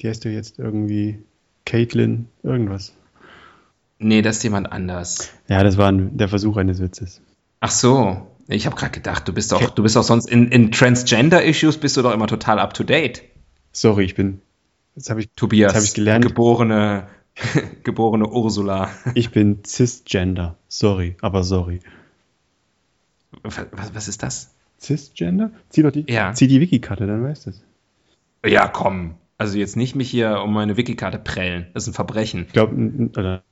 die heißt du jetzt irgendwie Caitlin irgendwas? Nee, das ist jemand anders. Ja, das war ein, der Versuch eines Witzes. Ach so. Ich habe gerade gedacht, du bist doch, du bist doch sonst in, in Transgender-Issues bist du doch immer total up to date. Sorry, ich bin. Das habe ich. Tobias. Das ich gelernt. Geborene, geborene Ursula. Ich bin cisgender. Sorry, aber sorry. Was, was ist das? Cisgender? Zieh doch die, ja. zieh die Wikikarte, dann weißt du es. Ja, komm. Also jetzt nicht mich hier um meine Wikikarte prellen. Das ist ein Verbrechen. Ich glaube,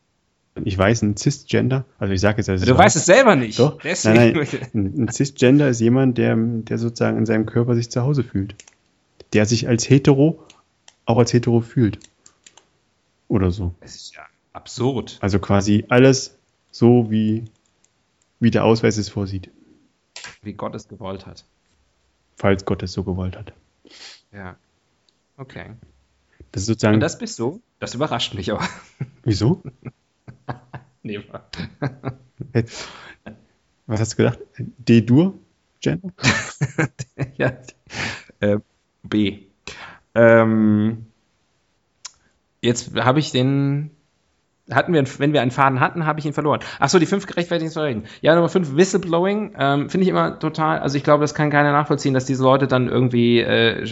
ich weiß, ein Cisgender, also ich sage jetzt also Du weißt es selber nicht. Doch. Deswegen. Nein, nein, ein Cisgender ist jemand, der, der sozusagen in seinem Körper sich zu Hause fühlt. Der sich als hetero auch als hetero fühlt. Oder so. Das ist ja absurd. Also quasi alles so, wie, wie der Ausweis es vorsieht wie Gott es gewollt hat. Falls Gott es so gewollt hat. Ja. Okay. Das ist sozusagen. Und das bist du? Das überrascht mich aber. Wieso? nee, Was hast du gedacht? D-Dur? Gender? ja. Äh, B. Ähm, jetzt habe ich den hatten wir, wenn wir einen Faden hatten, habe ich ihn verloren. Ach so, die fünf Gerechtfertigungsverreden. Ja, Nummer fünf, Whistleblowing, ähm, finde ich immer total, also ich glaube, das kann keiner nachvollziehen, dass diese Leute dann irgendwie, äh,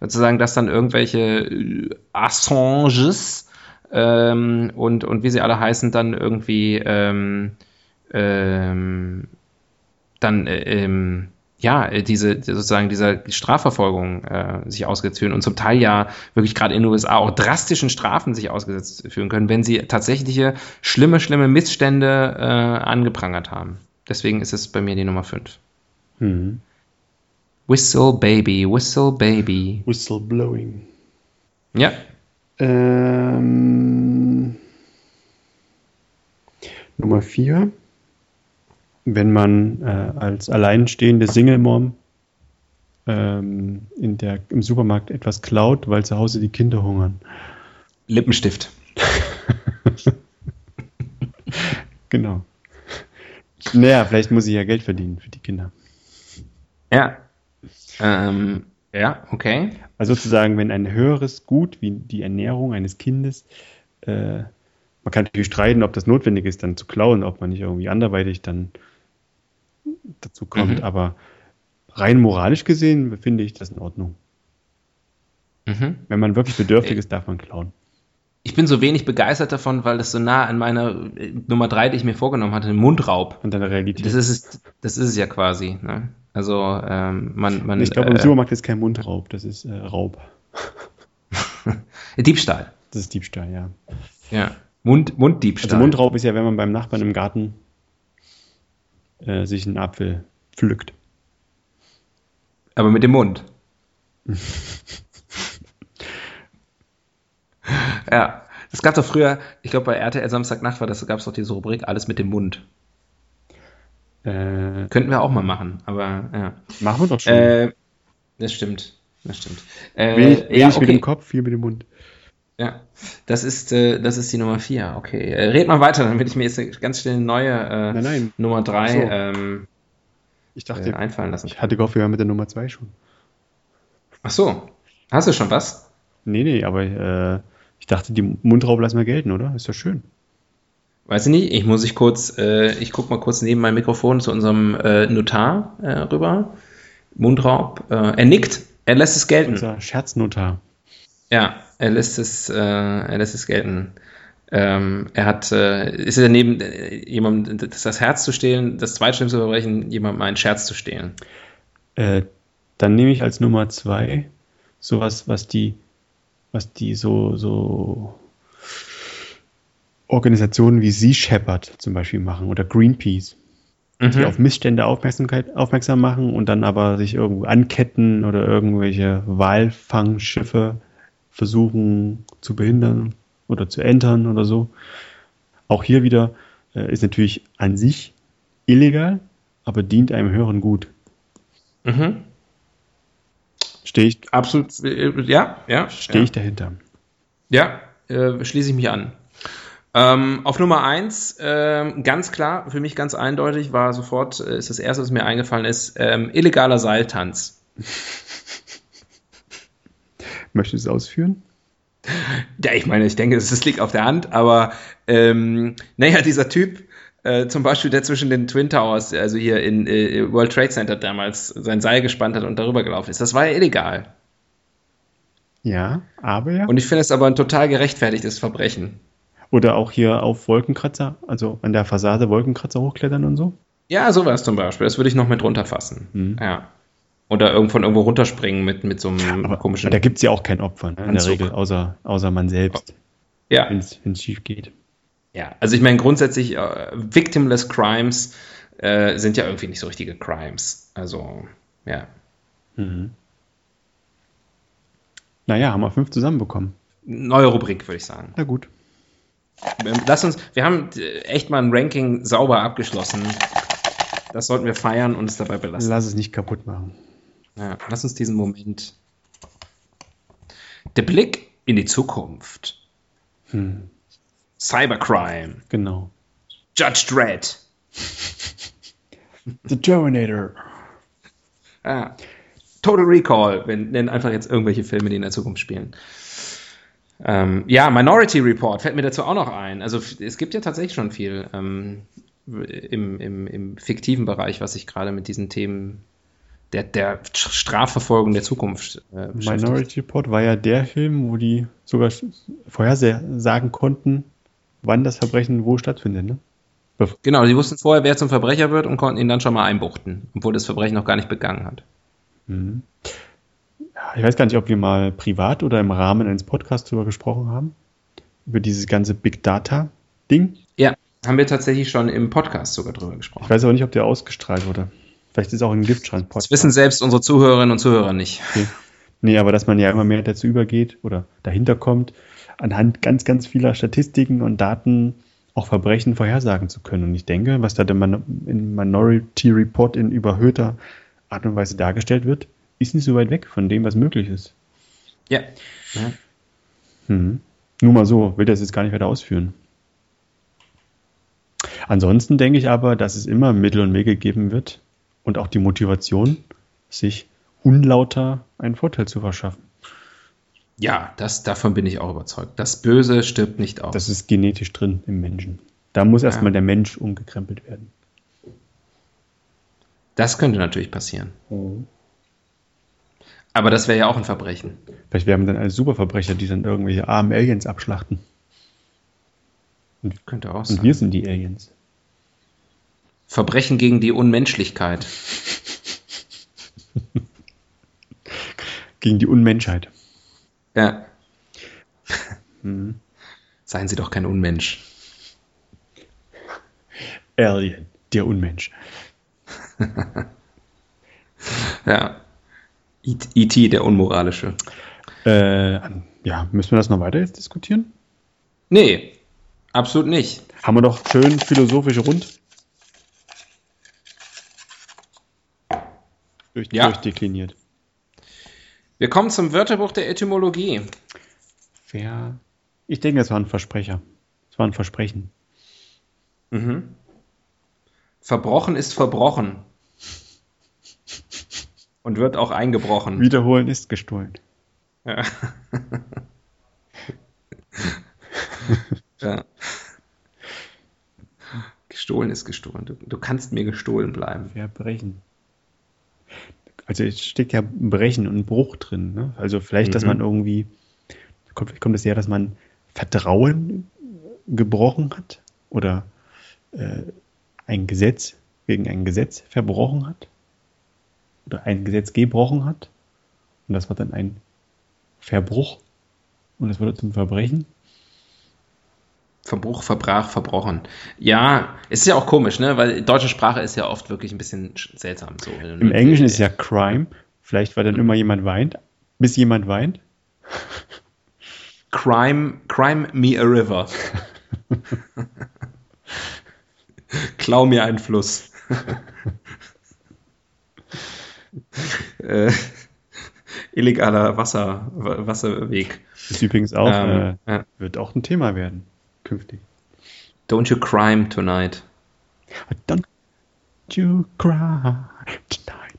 sozusagen, dass dann irgendwelche äh, Assanges ähm, und, und wie sie alle heißen, dann irgendwie ähm, ähm, dann äh, ähm, ja, äh, diese sozusagen dieser Strafverfolgung äh, sich ausgesetzt fühlen und zum Teil ja wirklich gerade in den USA auch drastischen Strafen sich ausgesetzt fühlen können, wenn sie tatsächliche schlimme, schlimme Missstände äh, angeprangert haben. Deswegen ist es bei mir die Nummer 5. Mhm. Whistle Baby, Whistle Baby. Whistleblowing. Ja. Ähm, Nummer 4 wenn man äh, als alleinstehende Single-Mom ähm, in der, im Supermarkt etwas klaut, weil zu Hause die Kinder hungern. Lippenstift. Genau. Naja, vielleicht muss ich ja Geld verdienen für die Kinder. Ja. Ähm, ja, okay. Also sozusagen, wenn ein höheres Gut wie die Ernährung eines Kindes, äh, man kann natürlich streiten, ob das notwendig ist, dann zu klauen, ob man nicht irgendwie anderweitig dann dazu kommt, Mhm. aber rein moralisch gesehen finde ich das in Ordnung. Mhm. Wenn man wirklich bedürftig ist, darf man klauen. Ich bin so wenig begeistert davon, weil das so nah an meiner äh, Nummer drei, die ich mir vorgenommen hatte, Mundraub. Und dann Realität. Das ist es, das ist es ja quasi. Ne? Also ähm, man, man ich glaube, im äh, Supermarkt ist kein Mundraub, das ist äh, Raub. Diebstahl. Das ist Diebstahl, ja. Ja. Mund, Munddiebstahl. Also Mundraub ist ja, wenn man beim Nachbarn im Garten äh, sich einen Apfel pflückt. Aber mit dem Mund. ja. Es gab doch früher, ich glaube bei RTL Samstagnacht war das, gab es doch diese Rubrik Alles mit dem Mund. Äh, Könnten wir auch mal machen, aber ja. machen wir doch schon. Äh, das stimmt. Das stimmt. Äh, wenig wenig ja, mit okay. dem Kopf, viel mit dem Mund. Ja, das ist, äh, das ist die Nummer 4. Okay. Äh, red mal weiter, damit ich mir jetzt ganz schnell eine neue äh, Nein, nein. Nummer 3 Ach so. ähm, Ich äh, dachte, einfallen lassen. ich hatte gehofft, wir waren mit der Nummer 2 schon. Ach so. Hast du schon was? Nee, nee, aber äh, ich dachte, die Mundraub lassen wir gelten, oder? Ist doch schön. Weiß ich nicht. Ich muss ich kurz, äh, ich guck mal kurz neben mein Mikrofon zu unserem äh, Notar äh, rüber. Mundraub. Äh, er nickt. Er lässt es gelten. Unser Scherznotar. Ja, er lässt es, äh, er lässt es gelten. Ähm, er hat, äh, ist er neben äh, jemandem das, das Herz zu stehlen, das zweitschlimmste Verbrechen, jemandem einen Scherz zu stehlen. Äh, dann nehme ich als Nummer 2 sowas, was die, was die so, so Organisationen wie Sea Shepherd zum Beispiel machen oder Greenpeace. die Mhm. auf Missstände Aufmerksamkeit, aufmerksam machen und dann aber sich irgendwo anketten oder irgendwelche Walfangschiffe versuchen zu behindern oder zu entern oder so. Auch hier wieder äh, ist natürlich an sich illegal, aber dient einem höheren Gut. Mhm. Stehe ich, Absolut, äh, ja, ja. stehe ja. ich dahinter. Ja, äh, schließe ich mich an. Ähm, auf Nummer eins, ähm, ganz klar, für mich ganz eindeutig, war sofort, äh, ist das erste, was mir eingefallen ist, ähm, illegaler Seiltanz. Möchtest du es ausführen? Ja, ich meine, ich denke, es liegt auf der Hand, aber ähm, naja, dieser Typ, äh, zum Beispiel, der zwischen den Twin Towers, also hier in äh, World Trade Center damals sein Seil gespannt hat und darüber gelaufen ist, das war ja illegal. Ja, aber ja. Und ich finde es aber ein total gerechtfertigtes Verbrechen. Oder auch hier auf Wolkenkratzer, also an der Fassade Wolkenkratzer hochklettern und so. Ja, sowas zum Beispiel. Das würde ich noch mit runterfassen. Mhm. Ja. Oder irgend von irgendwo runterspringen mit, mit so einem Aber, komischen. aber da gibt es ja auch kein Opfer, ne, in der. Regel, außer, außer man selbst, ja, wenn es schief geht. ja. Also ich meine, grundsätzlich, äh, victimless Crimes äh, sind ja irgendwie nicht so richtige Crimes. Also, ja. Mhm. Naja, haben wir fünf zusammenbekommen. Neue Rubrik, würde ich sagen. Na gut. Ähm, Lass uns, wir haben äh, echt mal ein Ranking sauber abgeschlossen. Das sollten wir feiern und es dabei belassen. Lass es nicht kaputt machen. Ja, lass uns diesen Moment. Der Blick in die Zukunft. Hm, Cybercrime. genau. Judge Dredd. The Terminator. Ja. Total Recall. Wir nennen einfach jetzt irgendwelche Filme, die in der Zukunft spielen. Ähm, ja, Minority Report fällt mir dazu auch noch ein. Also es gibt ja tatsächlich schon viel ähm, im, im, im fiktiven Bereich, was sich gerade mit diesen Themen der, der Strafverfolgung der Zukunft äh. Minority Report war ja der Film, wo die sogar vorhersagen konnten, wann das Verbrechen wo stattfindet. Ne? Genau, sie wussten vorher, wer zum Verbrecher wird und konnten ihn dann schon mal einbuchten, obwohl das Verbrechen noch gar nicht begangen hat. Mhm. Ich weiß gar nicht, ob wir mal privat oder im Rahmen eines Podcasts darüber gesprochen haben. Über dieses ganze Big Data Ding. Ja, haben wir tatsächlich schon im Podcast sogar drüber gesprochen. Ich weiß aber nicht, ob der ausgestrahlt wurde. Vielleicht ist es auch ein Giftschrank-Podcast. Das wissen selbst unsere Zuhörerinnen und Zuhörer nicht. Nee, aber dass man ja immer mehr dazu übergeht oder dahinter kommt, anhand ganz, ganz vieler Statistiken und Daten auch Verbrechen vorhersagen zu können. Und ich denke, was da Man in Minority Report in überhöhter Art und Weise dargestellt wird, ist nicht so weit weg von dem, was möglich ist. Ja. ja. Mhm. Nur mal so, will das jetzt gar nicht weiter ausführen. Ansonsten denke ich aber, dass es immer Mittel und Wege geben wird und auch die Motivation, sich unlauter einen Vorteil zu verschaffen. Ja, das, davon bin ich auch überzeugt. Das Böse stirbt nicht aus. Das ist genetisch drin im Menschen. Da muss erstmal Ja. der Mensch umgekrempelt werden. Das könnte natürlich passieren. Aber das wäre ja auch ein Verbrechen. Vielleicht werden wir dann als Superverbrecher, die dann irgendwelche armen Aliens abschlachten. Könnte auch Und sein. wir sind die Aliens. Verbrechen gegen die Unmenschlichkeit. Gegen die Unmenschheit. Ja. Mhm. Seien Sie doch kein Unmensch. Alien, der Unmensch. Ja. E.T., der Unmoralische. Äh, ja, müssen wir das noch weiter jetzt diskutieren? Nee, absolut nicht. Haben wir doch schön philosophisch rund durch, Ja. durchdekliniert. Wir kommen zum Wörterbuch der Etymologie. Wer? Ich denke, es war ein Versprecher. Es war ein Versprechen. Mhm. Verbrochen ist verbrochen. Und wird auch eingebrochen. Wiederholen ist gestohlen. Ja. ja. Gestohlen ist gestohlen. Du, du kannst mir gestohlen bleiben. Verbrechen. Also es steckt ja Brechen und Bruch drin. Ne? Also vielleicht, dass Mhm. man irgendwie, kommt, kommt es ja, dass man Vertrauen gebrochen hat oder äh, ein Gesetz gegen ein Gesetz verbrochen hat oder ein Gesetz gebrochen hat und das war dann ein Verbruch und das wurde zum Verbrechen. Verbruch, verbrach, verbrochen. Ja, es ist ja auch komisch, ne? Weil deutsche Sprache ist ja oft wirklich ein bisschen sch- seltsam. So. Im Englischen ist ja Crime, vielleicht weil dann immer jemand weint, bis jemand weint. Crime, crime me a river. Klau mir einen Fluss. äh, illegaler Wasser, Wa- Wasserweg. Das übrigens auch, Ähm, äh, ja. wird auch ein Thema werden, künftig. Don't you crime tonight. Don't you cry tonight.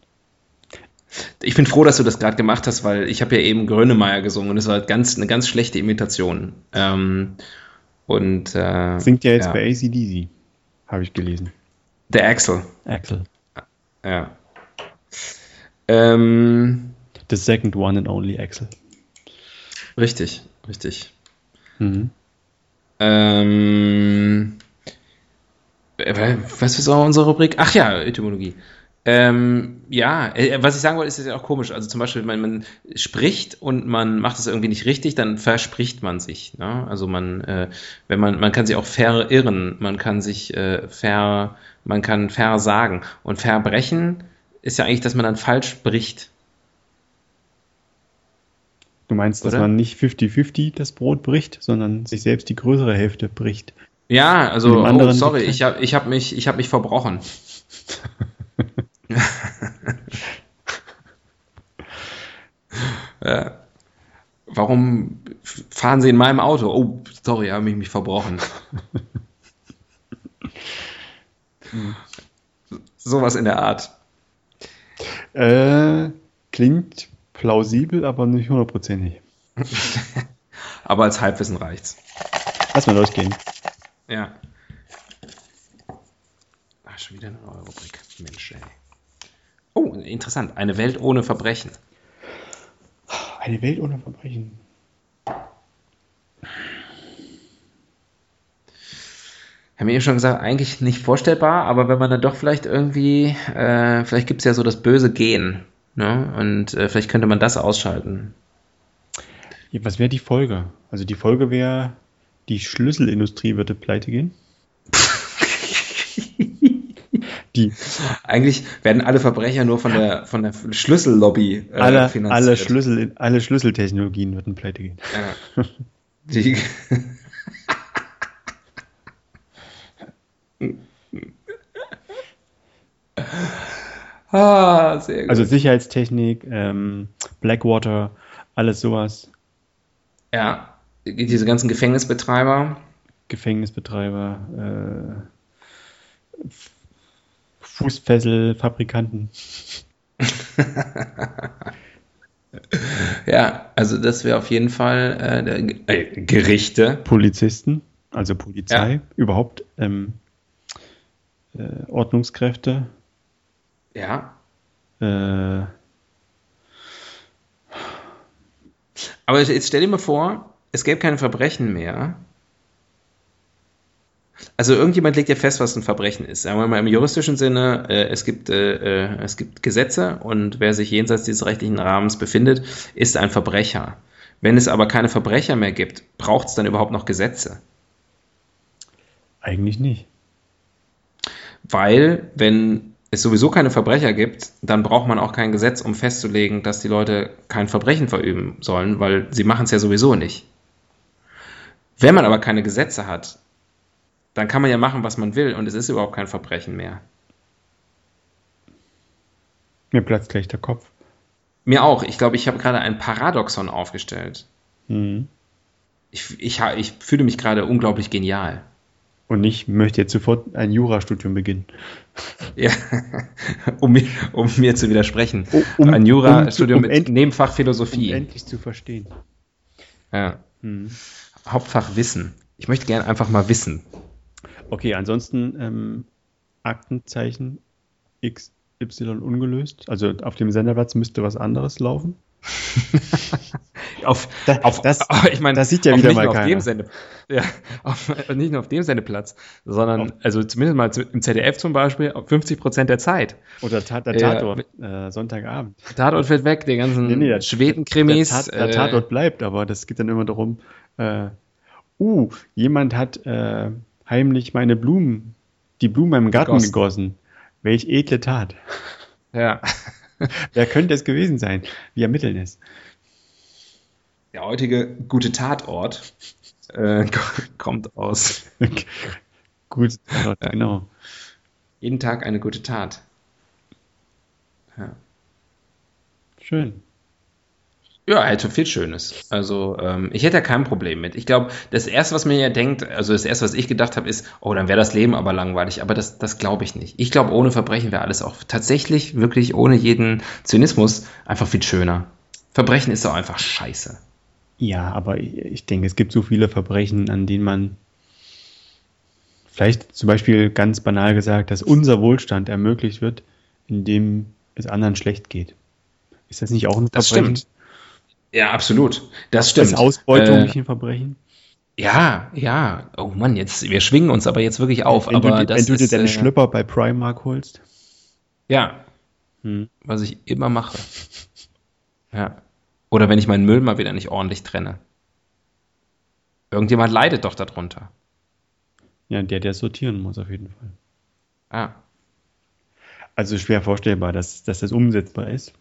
Ich bin froh, dass du das gerade gemacht hast, weil ich habe ja eben Grönemeyer gesungen und es war ganz, eine ganz schlechte Imitation. Ähm, und äh, Singt ja jetzt bei ACDC, habe ich gelesen. der Axel. Axel. Ja. Ähm, The second one and only Axel. richtig, richtig. Mhm. Ähm, äh, was ist auch unsere Rubrik? Ach ja, Etymologie. Ähm, ja, äh, was ich sagen wollte, ist das ja auch komisch. Also zum Beispiel, wenn man spricht und man macht es irgendwie nicht richtig, dann verspricht man sich. Ne? Also man, äh, wenn man, man kann sich auch verirren, man kann sich äh, ver, man kann versagen. Und verbrechen ist ja eigentlich, dass man dann falsch spricht. Du meinst, dass Oder? man nicht 50-50 das Brot bricht, sondern sich selbst die größere Hälfte bricht. Ja, also, oh, sorry, ich habe ich hab mich, ich hab mich verbrochen. ja. Warum fahren Sie in meinem Auto? Oh, sorry, habe ich mich verbrochen. Sowas in der Art. Äh, klingt plausibel, aber nicht hundertprozentig. Aber als Halbwissen reicht's. Lass mal losgehen. Ja. Ach, schon wieder eine neue Rubrik. Mensch, ey. Oh, interessant. Eine Welt ohne Verbrechen. Eine Welt ohne Verbrechen. Haben wir eben schon gesagt, eigentlich nicht vorstellbar, aber wenn man dann doch vielleicht irgendwie, äh, vielleicht gibt es ja so das böse Gen, ne? Und äh, vielleicht könnte man das ausschalten. Was wäre die Folge? Also die Folge wäre, die Schlüsselindustrie würde pleite gehen. Die Eigentlich werden alle Verbrecher nur von der von der Schlüssellobby äh, alle, finanziert. alle, Schlüssel, alle Schlüsseltechnologien würden pleite gehen. Ja. Die, ah, sehr gut. Also Sicherheitstechnik, ähm, Blackwater, alles sowas. ja, diese ganzen Gefängnisbetreiber. Gefängnisbetreiber, Fußfesselfabrikanten. ja, also das wäre auf jeden Fall äh, der, äh, Gerichte. Polizisten, also Polizei, ja. überhaupt ähm, äh, Ordnungskräfte. Ja. Äh, Aber jetzt stell dir mal vor, es gäbe keine Verbrechen mehr. Also irgendjemand legt ja fest, was ein Verbrechen ist. Sagen wir mal im juristischen Sinne, äh, es, gibt, äh, äh, es gibt Gesetze und wer sich jenseits dieses rechtlichen Rahmens befindet, ist ein Verbrecher. Wenn es aber keine Verbrecher mehr gibt, braucht es dann überhaupt noch Gesetze? Eigentlich nicht. Weil, wenn es sowieso keine Verbrecher gibt, dann braucht man auch kein Gesetz, um festzulegen, dass die Leute kein Verbrechen verüben sollen, weil sie machen es ja sowieso nicht. Wenn man aber keine Gesetze hat, dann kann man ja machen, was man will und es ist überhaupt kein Verbrechen mehr. Mir platzt gleich der Kopf. Mir auch. Ich glaube, ich habe gerade ein Paradoxon aufgestellt. Mhm. Ich, ich, ich fühle mich gerade unglaublich genial. Und ich möchte jetzt sofort ein Jurastudium beginnen. Ja, um, um mir zu widersprechen. Um, ein Jurastudium um, um, mit Nebenfach Philosophie. Um endlich zu verstehen. Ja. Hm. Hauptfach Wissen. Ich möchte gerne einfach mal wissen. Okay, ansonsten ähm, Aktenzeichen XY ungelöst. Also auf dem Senderplatz müsste was anderes laufen. auf, da, auf, das, ich meine, das sieht ja wieder mal keiner. Sende, ja, auf, nicht nur auf dem Sendeplatz, sondern auf, also zumindest mal im ZDF zum Beispiel 50 Prozent der Zeit. Oder ta der Tatort äh, Sonntagabend. Tatort fällt weg, die ganzen nee, nee, Schweden-Krimis. Der, Tat, der äh, Tatort bleibt, aber das geht dann immer darum, äh, uh, jemand hat äh, heimlich meine Blumen, die Blumen im Garten gegossen. gegossen. Welch edle Tat. Ja. Wer könnte es gewesen sein? Wir ermitteln es. Der heutige gute Tatort äh, kommt aus. Gut, genau. Jeden Tag eine gute Tat. Ja. Schön. Ja, hätte viel Schönes. Also ähm, ich hätte ja kein Problem mit. Ich glaube, das Erste, was mir ja denkt, also das Erste, was ich gedacht habe, ist, oh, dann wäre das Leben aber langweilig. Aber das, das glaube ich nicht. Ich glaube, ohne Verbrechen wäre alles auch tatsächlich, wirklich ohne jeden Zynismus einfach viel schöner. Verbrechen ist doch einfach scheiße. Ja, aber ich denke, es gibt so viele Verbrechen, an denen man vielleicht zum Beispiel ganz banal gesagt, dass unser Wohlstand ermöglicht wird, indem es anderen schlecht geht. Ist das nicht auch ein Verbrechen? Das stimmt. Ja, absolut. Das stimmt. Das Ausbeutung äh, Verbrechen? Ja, ja. Oh Mann, jetzt, wir schwingen uns aber jetzt wirklich auf. Wenn aber du, wenn du dir deine äh, Schlüpper bei Primark holst? Ja. Hm. Was ich immer mache. Ja. Oder wenn ich meinen Müll mal wieder nicht ordentlich trenne. Irgendjemand leidet doch darunter. Ja, der, der sortieren muss auf jeden Fall. Ah. Also schwer vorstellbar, dass, dass das umsetzbar ist.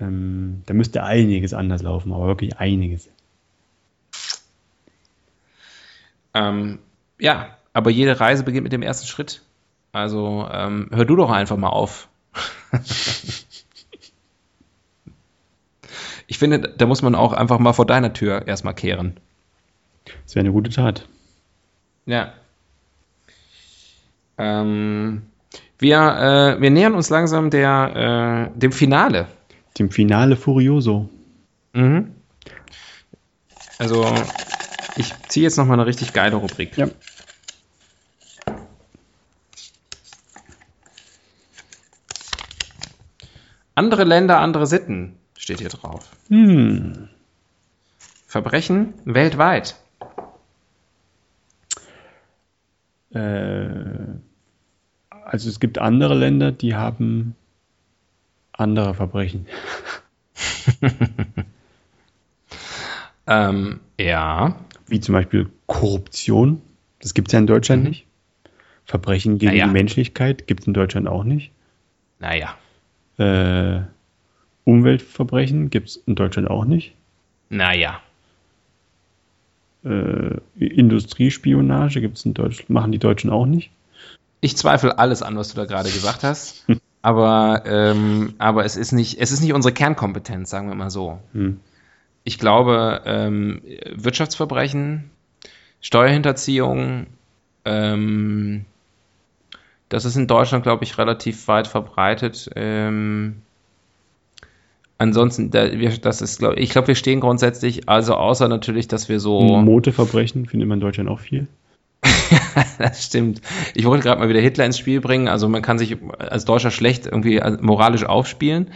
Ähm, da müsste einiges anders laufen, aber wirklich einiges. Ähm, ja, aber jede Reise beginnt mit dem ersten Schritt. Also ähm, hör du doch einfach mal auf. ich finde, da muss man auch einfach mal vor deiner Tür erstmal kehren. Das wäre eine gute Tat. Ja. Ähm, wir, äh, wir nähern uns langsam der, äh, dem Finale dem Finale Furioso. Mhm. Also, ich ziehe jetzt nochmal eine richtig geile Rubrik. Ja. Andere Länder, andere Sitten steht hier drauf. Hm. Verbrechen weltweit. Äh, also es gibt andere Länder, die haben andere Verbrechen. ähm, ja. Wie zum Beispiel Korruption. Das gibt es ja in Deutschland mhm. nicht. Verbrechen gegen naja. die Menschlichkeit gibt es in Deutschland auch nicht. Naja. Äh, Umweltverbrechen gibt es in Deutschland auch nicht. Naja. Äh, Industriespionage gibt's in Deutschland, machen die Deutschen auch nicht. Ich zweifle alles an, was du da gerade gesagt hast. aber, ähm, aber es ist nicht, es ist nicht unsere Kernkompetenz, sagen wir mal so. Hm. Ich glaube, ähm, Wirtschaftsverbrechen, Steuerhinterziehung, ähm, Das ist in Deutschland, glaube ich, relativ weit verbreitet. Ähm, ansonsten, da, wir, das ist, glaub, ich glaube, wir stehen grundsätzlich, also außer natürlich, dass wir so. Moteverbrechen findet man in Deutschland auch viel. das stimmt. Ich wollte gerade mal wieder Hitler ins Spiel bringen. Also man kann sich als Deutscher schlecht irgendwie moralisch aufspielen.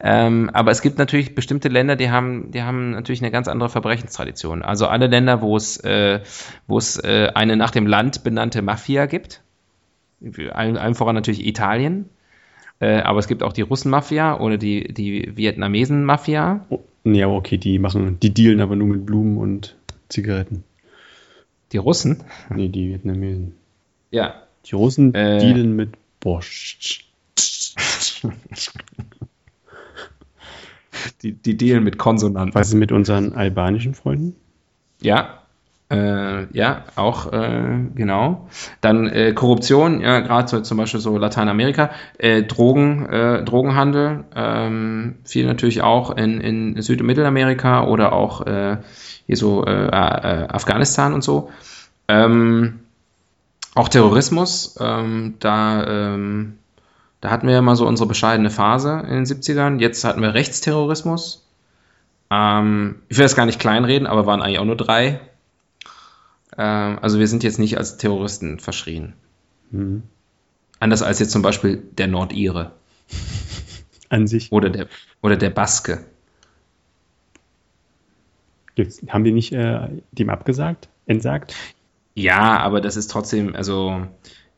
Ähm, aber es gibt natürlich bestimmte Länder, die haben, die haben natürlich eine ganz andere Verbrechenstradition. Also alle Länder, wo es, äh, wo es äh, eine nach dem Land benannte Mafia gibt. Allen, allen voran natürlich Italien. Äh, aber es gibt auch die Russen-Mafia oder die, die Vietnamesen-Mafia. Oh, ja, okay, die machen, die dealen aber nur mit Blumen und Zigaretten. Die Russen? Nee, die Vietnamesen. Ja. Die Russen äh, dealen mit Borscht. die, die dealen mit Konsonanten. Was ist mit unseren albanischen Freunden? Ja, äh, ja, auch äh, genau. Dann äh, Korruption, ja, gerade so, zum Beispiel so Lateinamerika, äh, Drogen, äh, Drogenhandel, ähm, viel natürlich auch in, in Süd- und Mittelamerika oder auch äh, hier so äh, äh, Afghanistan und so. Ähm, auch Terrorismus, ähm, da, ähm, da hatten wir ja mal so unsere bescheidene Phase in den 70ern. Jetzt hatten wir Rechtsterrorismus. Ähm, ich will das gar nicht kleinreden, aber waren eigentlich auch nur drei. Ähm, also wir sind jetzt nicht als Terroristen verschrien. Mhm. Anders als jetzt zum Beispiel der Nordire. An sich. Oder der, oder der Baske. Haben die nicht äh, dem abgesagt, entsagt? Ja, aber das ist trotzdem, also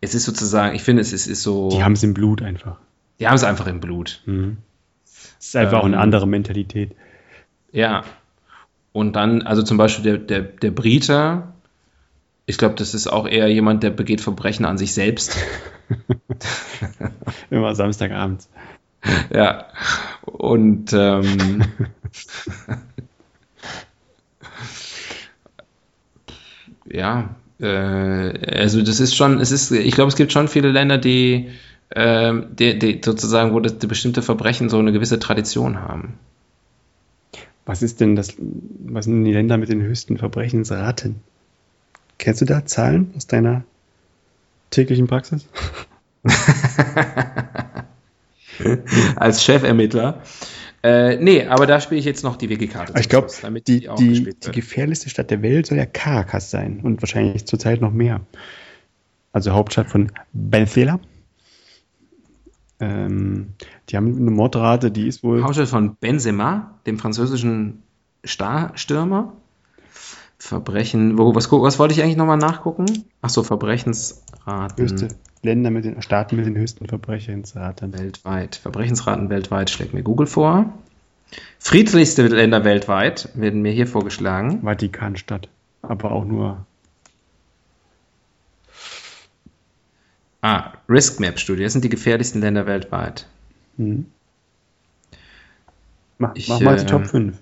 es ist sozusagen, ich finde, es ist, ist so. Die haben es im Blut einfach. Die haben es einfach im Blut. Mhm. Es ist einfach ähm, auch eine ähm, andere Mentalität. Ja. Und dann, also zum Beispiel der, der, der Brite, ich glaube, das ist auch eher jemand, der begeht Verbrechen an sich selbst. Immer Samstagabends. Ja. Und ähm, ja, äh, also das ist schon, es ist, ich glaube, es gibt schon viele Länder, die, äh, die, die sozusagen, wo das, die bestimmte Verbrechen so eine gewisse Tradition haben. Was ist denn das, was sind die Länder mit den höchsten Verbrechensraten? Kennst du da Zahlen aus deiner täglichen Praxis? Als Chefermittler äh, nee, aber da spiele ich jetzt noch die Wiki-Karte. Ich glaube, die, die, die, die gefährlichste Stadt der Welt soll ja Caracas sein und wahrscheinlich zurzeit noch mehr. Also Hauptstadt von Venezuela. Ähm, die haben eine Mordrate, die ist wohl. Hauptstadt von Benzema, dem französischen Starstürmer. Verbrechen, wo, was, was wollte ich eigentlich nochmal nachgucken? Achso, Verbrechensraten. Höchste Länder mit den Staaten mit den höchsten Verbrechensraten. Weltweit. Verbrechensraten weltweit schlägt mir Google vor. Friedlichste Länder weltweit werden mir hier vorgeschlagen. Vatikanstadt. Aber auch nur. Ah, Risk Map Studie. Das sind die gefährlichsten Länder weltweit. Hm. Mach, ich, mach mal die äh, Top 5.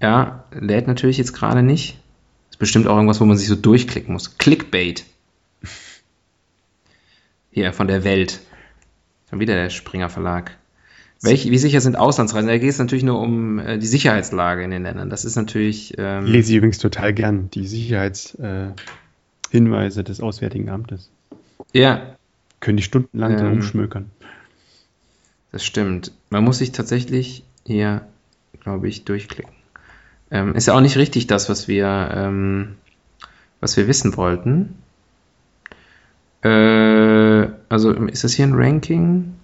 Ja, lädt natürlich jetzt gerade nicht. Ist bestimmt auch irgendwas, wo man sich so durchklicken muss. Clickbait. Hier, von der Welt. Schon wieder der Springer Verlag. Welch, wie sicher sind Auslandsreisen? Da geht es natürlich nur um äh, die Sicherheitslage in den Ländern. Das ist natürlich. Ähm, lese ich übrigens total gern, die Sicherheitshinweise äh, des Auswärtigen Amtes. Ja. Können die stundenlang ähm, umschmökern. Das stimmt. Man muss sich tatsächlich hier, glaube ich, durchklicken. Ähm, ist ja auch nicht richtig das, was wir, ähm, was wir wissen wollten. Äh, also ist das hier ein Ranking?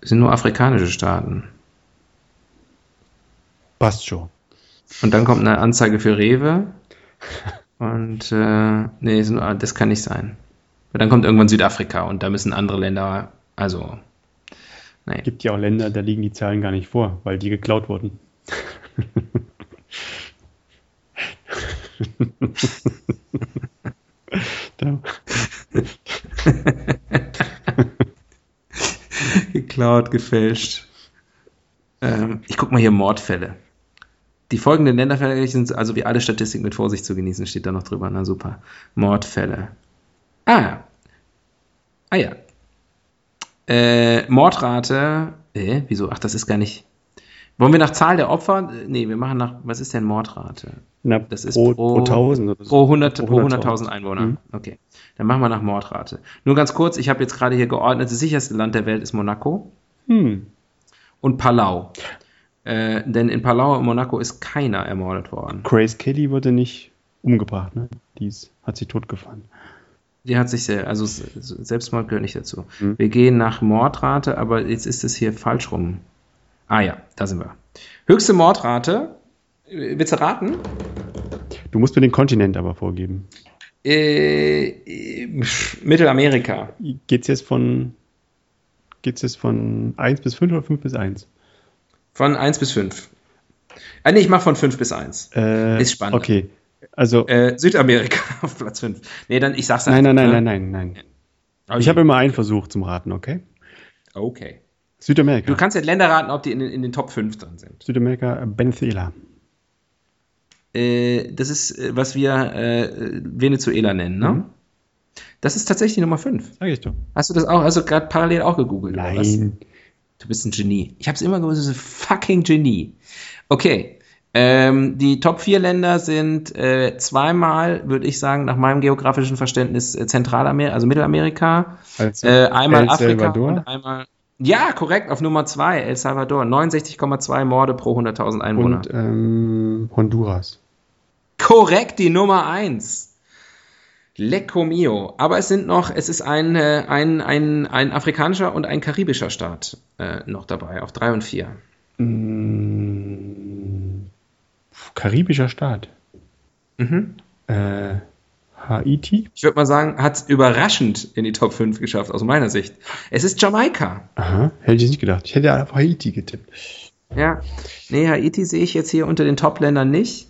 Es sind nur afrikanische Staaten. Passt schon. Und dann kommt eine Anzeige für Rewe. Und äh, nee, das kann nicht sein. Und dann kommt irgendwann Südafrika und da müssen andere Länder, also. Es gibt ja auch Länder, da liegen die Zahlen gar nicht vor, weil die geklaut wurden. Geklaut, gefälscht. Ähm, ich guck mal hier Mordfälle. Die folgenden Länderfälle sind also wie alle Statistiken mit Vorsicht zu genießen, steht da noch drüber. Na super. Mordfälle. Ah. Ah ja. Äh, Mordrate. Äh, wieso? Ach, das ist gar nicht. Wollen wir nach Zahl der Opfer? Nee, wir machen nach, was ist denn Mordrate? Na, das ist pro, pro, pro 1000 oder so. Pro 100.000 100 Einwohner. Mhm. Okay. Dann machen wir nach Mordrate. Nur ganz kurz, ich habe jetzt gerade hier geordnet, das sicherste Land der Welt ist Monaco Hm. und Palau. Äh, denn in Palau und Monaco ist keiner ermordet worden. Grace Kelly wurde nicht umgebracht, ne? Die ist, hat sich totgefahren. Die hat sich sehr, also Selbstmord gehört nicht dazu. Hm. Wir gehen nach Mordrate, aber jetzt ist es hier falsch rum. Ah ja, da sind wir. Höchste Mordrate, äh, willst du raten? Du musst mir den Kontinent aber vorgeben. Äh, äh, Mittelamerika. Geht's jetzt von geht's jetzt von 1 bis 5 oder 5 bis 1? Von 1 bis 5. Ah, nee, ich mach von 5 bis 1. Äh, Ist spannend. Okay. Also Äh, Südamerika auf Platz 5. Nee, dann, ich sag's nein, nein, einfach, nein, ne? nein, nein, nein. Okay. Ich habe immer einen Versuch zum Raten, okay? Okay. Südamerika. Du kannst ja Länder raten, ob die in, den- in den Top 5 drin sind. Südamerika, Venezuela. Äh, das ist, äh, was wir äh, Venezuela nennen, ne? Mhm. Das ist tatsächlich Nummer 5. Sag ich doch. Hast du das auch, also gerade parallel auch gegoogelt? Nein. Du bist ein Genie. Ich habe es immer gewusst, du bist ein fucking Genie. Okay. Ähm, die Top 4 Länder sind äh, zweimal, würde ich sagen, nach meinem geografischen Verständnis äh, Zentralamerika, also Mittelamerika, Also äh, einmal El Afrika Salvador. und einmal. Ja, korrekt, auf Nummer 2, El Salvador. 69,2 Morde pro 100.000 Einwohner. und ähm, Honduras. Korrekt, die Nummer 1. Lecco mio. Aber es sind noch, es ist ein, äh, ein, ein, ein afrikanischer und ein karibischer Staat äh, noch dabei, auf 3 und 4. Mm, karibischer Staat. Mhm. Äh, Haiti? Ich würde mal sagen, hat es überraschend in die Top 5 geschafft, aus meiner Sicht. Es ist Jamaika. Aha, hätte ich nicht gedacht. Ich hätte auf Haiti getippt. Ja. Nee, Haiti sehe ich jetzt hier unter den Top-Ländern nicht.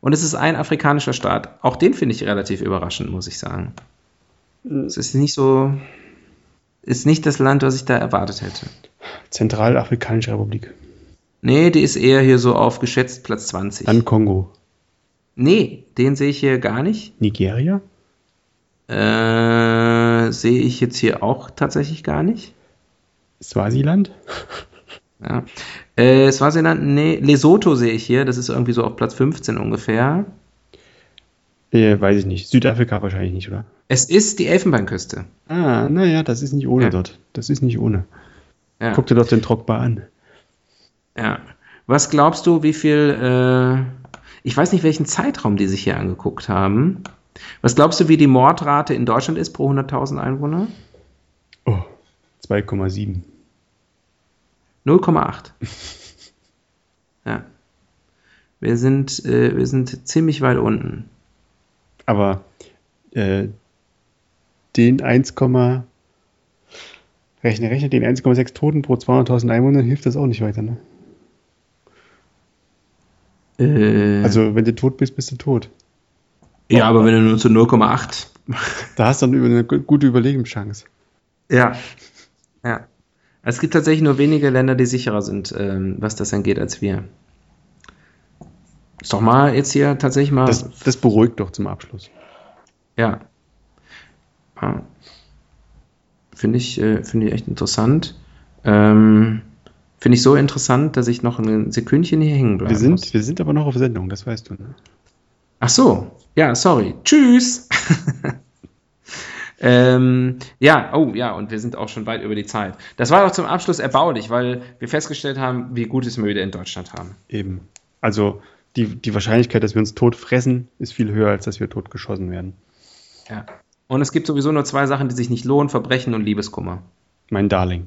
Und es ist ein afrikanischer Staat. Auch den finde ich relativ überraschend, muss ich sagen. Es ist nicht so, ist nicht das Land, was ich da erwartet hätte. Zentralafrikanische Republik. Nee, die ist eher hier so auf geschätzt Platz 20. Dann Kongo. Nee, den sehe ich hier gar nicht. Nigeria? Äh, sehe ich jetzt hier auch tatsächlich gar nicht. Swasiland? Ja. Äh, Swasiland, nee, Lesotho sehe ich hier, das ist irgendwie so auf Platz 15 ungefähr. Äh, weiß ich nicht. Südafrika wahrscheinlich nicht, oder? Es ist die Elfenbeinküste. Ah, naja, das ist nicht ohne Ja. dort. Das ist nicht ohne. Ja. Guck dir doch den Trockbar an. ja. Was glaubst du, wie viel, äh, ich weiß nicht, welchen Zeitraum die sich hier angeguckt haben. Was glaubst du, wie die Mordrate in Deutschland ist pro 100.000 Einwohner? Oh, 2,7. 0,8. ja. Wir sind, äh, wir sind ziemlich weit unten. Aber äh, den 1, rechne, rechne, den 1,6 Toten pro 200.000 Einwohner hilft das auch nicht weiter, ne? Äh, Also, wenn du tot bist, bist du tot. ja, aber wenn du nur zu 0,8. Da hast du dann eine gu- gute Überlebenschance. Ja. Ja. Es gibt tatsächlich nur wenige Länder, die sicherer sind, ähm, was das angeht, als wir. Ist doch mal jetzt hier tatsächlich mal. Das, das beruhigt doch zum Abschluss. Ja. ja. Finde ich, äh, finde ich echt interessant. Ähm, Finde ich so interessant, dass ich noch ein Sekündchen hier hängen bleibe. Wir sind, wir sind aber noch auf Sendung, das weißt du, ne? Ach so, ja, sorry. Tschüss. ähm, ja, oh ja, und wir sind auch schon weit über die Zeit. Das war doch zum Abschluss erbaulich, weil wir festgestellt haben, wie gut es wieder in Deutschland haben. Eben. Also, die, die Wahrscheinlichkeit, dass wir uns tot fressen, ist viel höher, als dass wir tot geschossen werden. Ja. Und es gibt sowieso nur zwei Sachen, die sich nicht lohnen: Verbrechen und Liebeskummer. Mein Darling.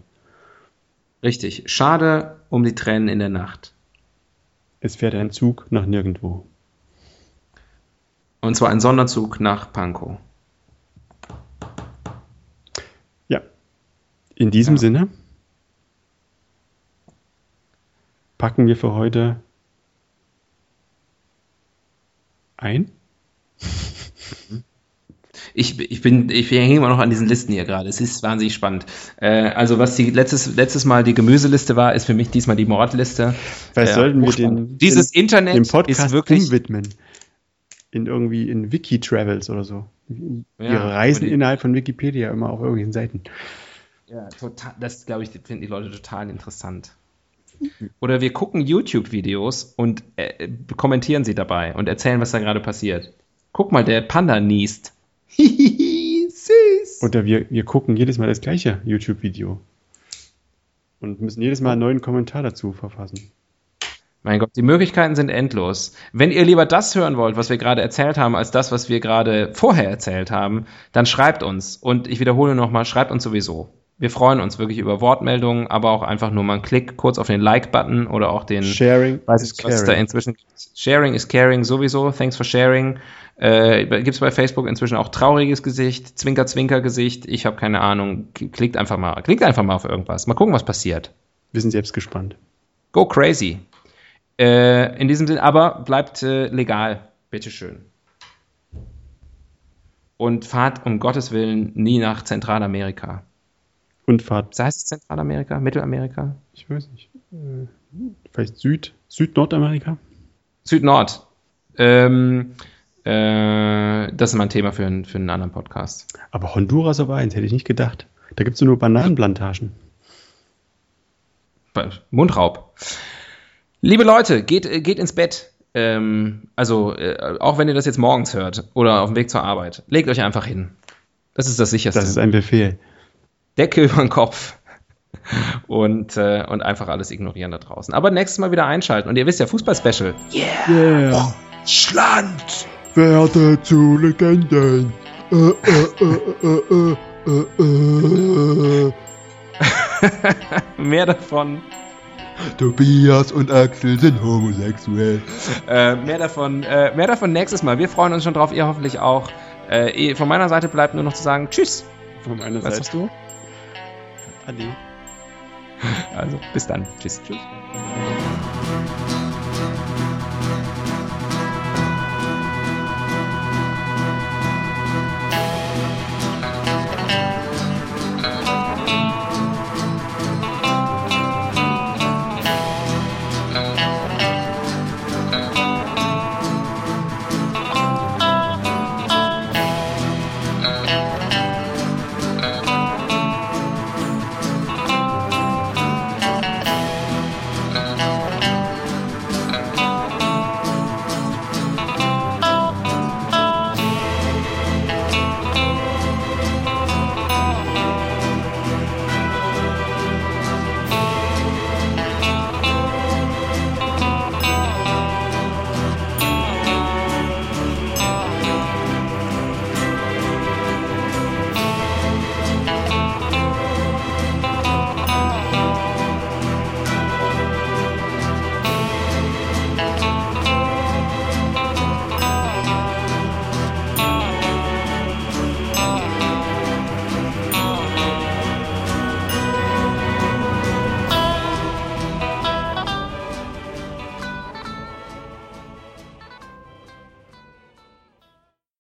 Richtig. Schade um die Tränen in der Nacht. Es fährt ein Zug nach nirgendwo. Und zwar ein Sonderzug nach Pankow. Ja. In diesem Ja. Sinne packen wir für heute ein. Ich, ich bin, ich hänge immer noch an diesen Listen hier gerade. Es ist wahnsinnig spannend. Äh, also was die letztes, letztes Mal die Gemüseliste war, ist für mich diesmal die Mordliste. Vielleicht Äh, sollten wir den, Dieses den, Internet den Podcast ist wirklich umwidmen. In irgendwie in Wiki-Travels oder so. Ja, Ihre Reisen die- innerhalb von Wikipedia immer auf irgendwelchen Seiten. Ja, total, das glaube ich, finden die Leute total interessant. Oder wir gucken YouTube-Videos und äh, kommentieren sie dabei und erzählen, was da gerade passiert. Guck mal, der Panda niest. Oder wir, wir gucken jedes Mal das gleiche YouTube-Video. Und müssen jedes Mal einen neuen Kommentar dazu verfassen. Mein Gott, die Möglichkeiten sind endlos. Wenn ihr lieber das hören wollt, was wir gerade erzählt haben, als das, was wir gerade vorher erzählt haben, dann schreibt uns. Und ich wiederhole nochmal, schreibt uns sowieso. Wir freuen uns wirklich über Wortmeldungen, aber auch einfach nur mal einen Klick kurz auf den Like-Button oder auch den Sharing weiß is was da inzwischen Sharing is caring sowieso. Thanks for sharing. Äh, Gibt es bei Facebook inzwischen auch trauriges Gesicht, Zwinker-Zwinker-Gesicht. Ich habe keine Ahnung. Klickt einfach mal, klickt einfach mal auf irgendwas. Mal gucken, was passiert. Wir sind selbst gespannt. Go crazy. Äh, in diesem Sinne, aber bleibt äh, legal. Bitteschön. Und fahrt um Gottes Willen nie nach Zentralamerika. Und fahrt. Das heißt Zentralamerika? Mittelamerika? Ich weiß nicht. Äh, vielleicht Süd, Süd-Nordamerika? Süd-Nord. Ähm, äh, das ist mal ein Thema für, ein, für einen anderen Podcast. Aber Honduras auf eins, hätte ich nicht gedacht. Da gibt es nur Bananenplantagen. Mundraub. Liebe Leute, geht, geht ins Bett. Ähm, also, äh, auch wenn ihr das jetzt morgens hört oder auf dem Weg zur Arbeit, legt euch einfach hin. Das ist das sicherste. Das ist ein Befehl. Decke über den Kopf und, äh, und einfach alles ignorieren da draußen. Aber nächstes Mal wieder einschalten. Und ihr wisst ja, Fußball-Special. Yeah! yeah. Schland! Werde zu Legenden. Äh, äh, äh, Mehr davon Tobias und Axel sind homosexuell. Äh, mehr, davon, äh, mehr davon nächstes Mal. Wir freuen uns schon drauf, ihr hoffentlich auch. Äh, von meiner Seite bleibt nur noch zu sagen Tschüss. Von meiner Was Seite. hast du? Ade. Also, bis dann. Tschüss. Tschüss.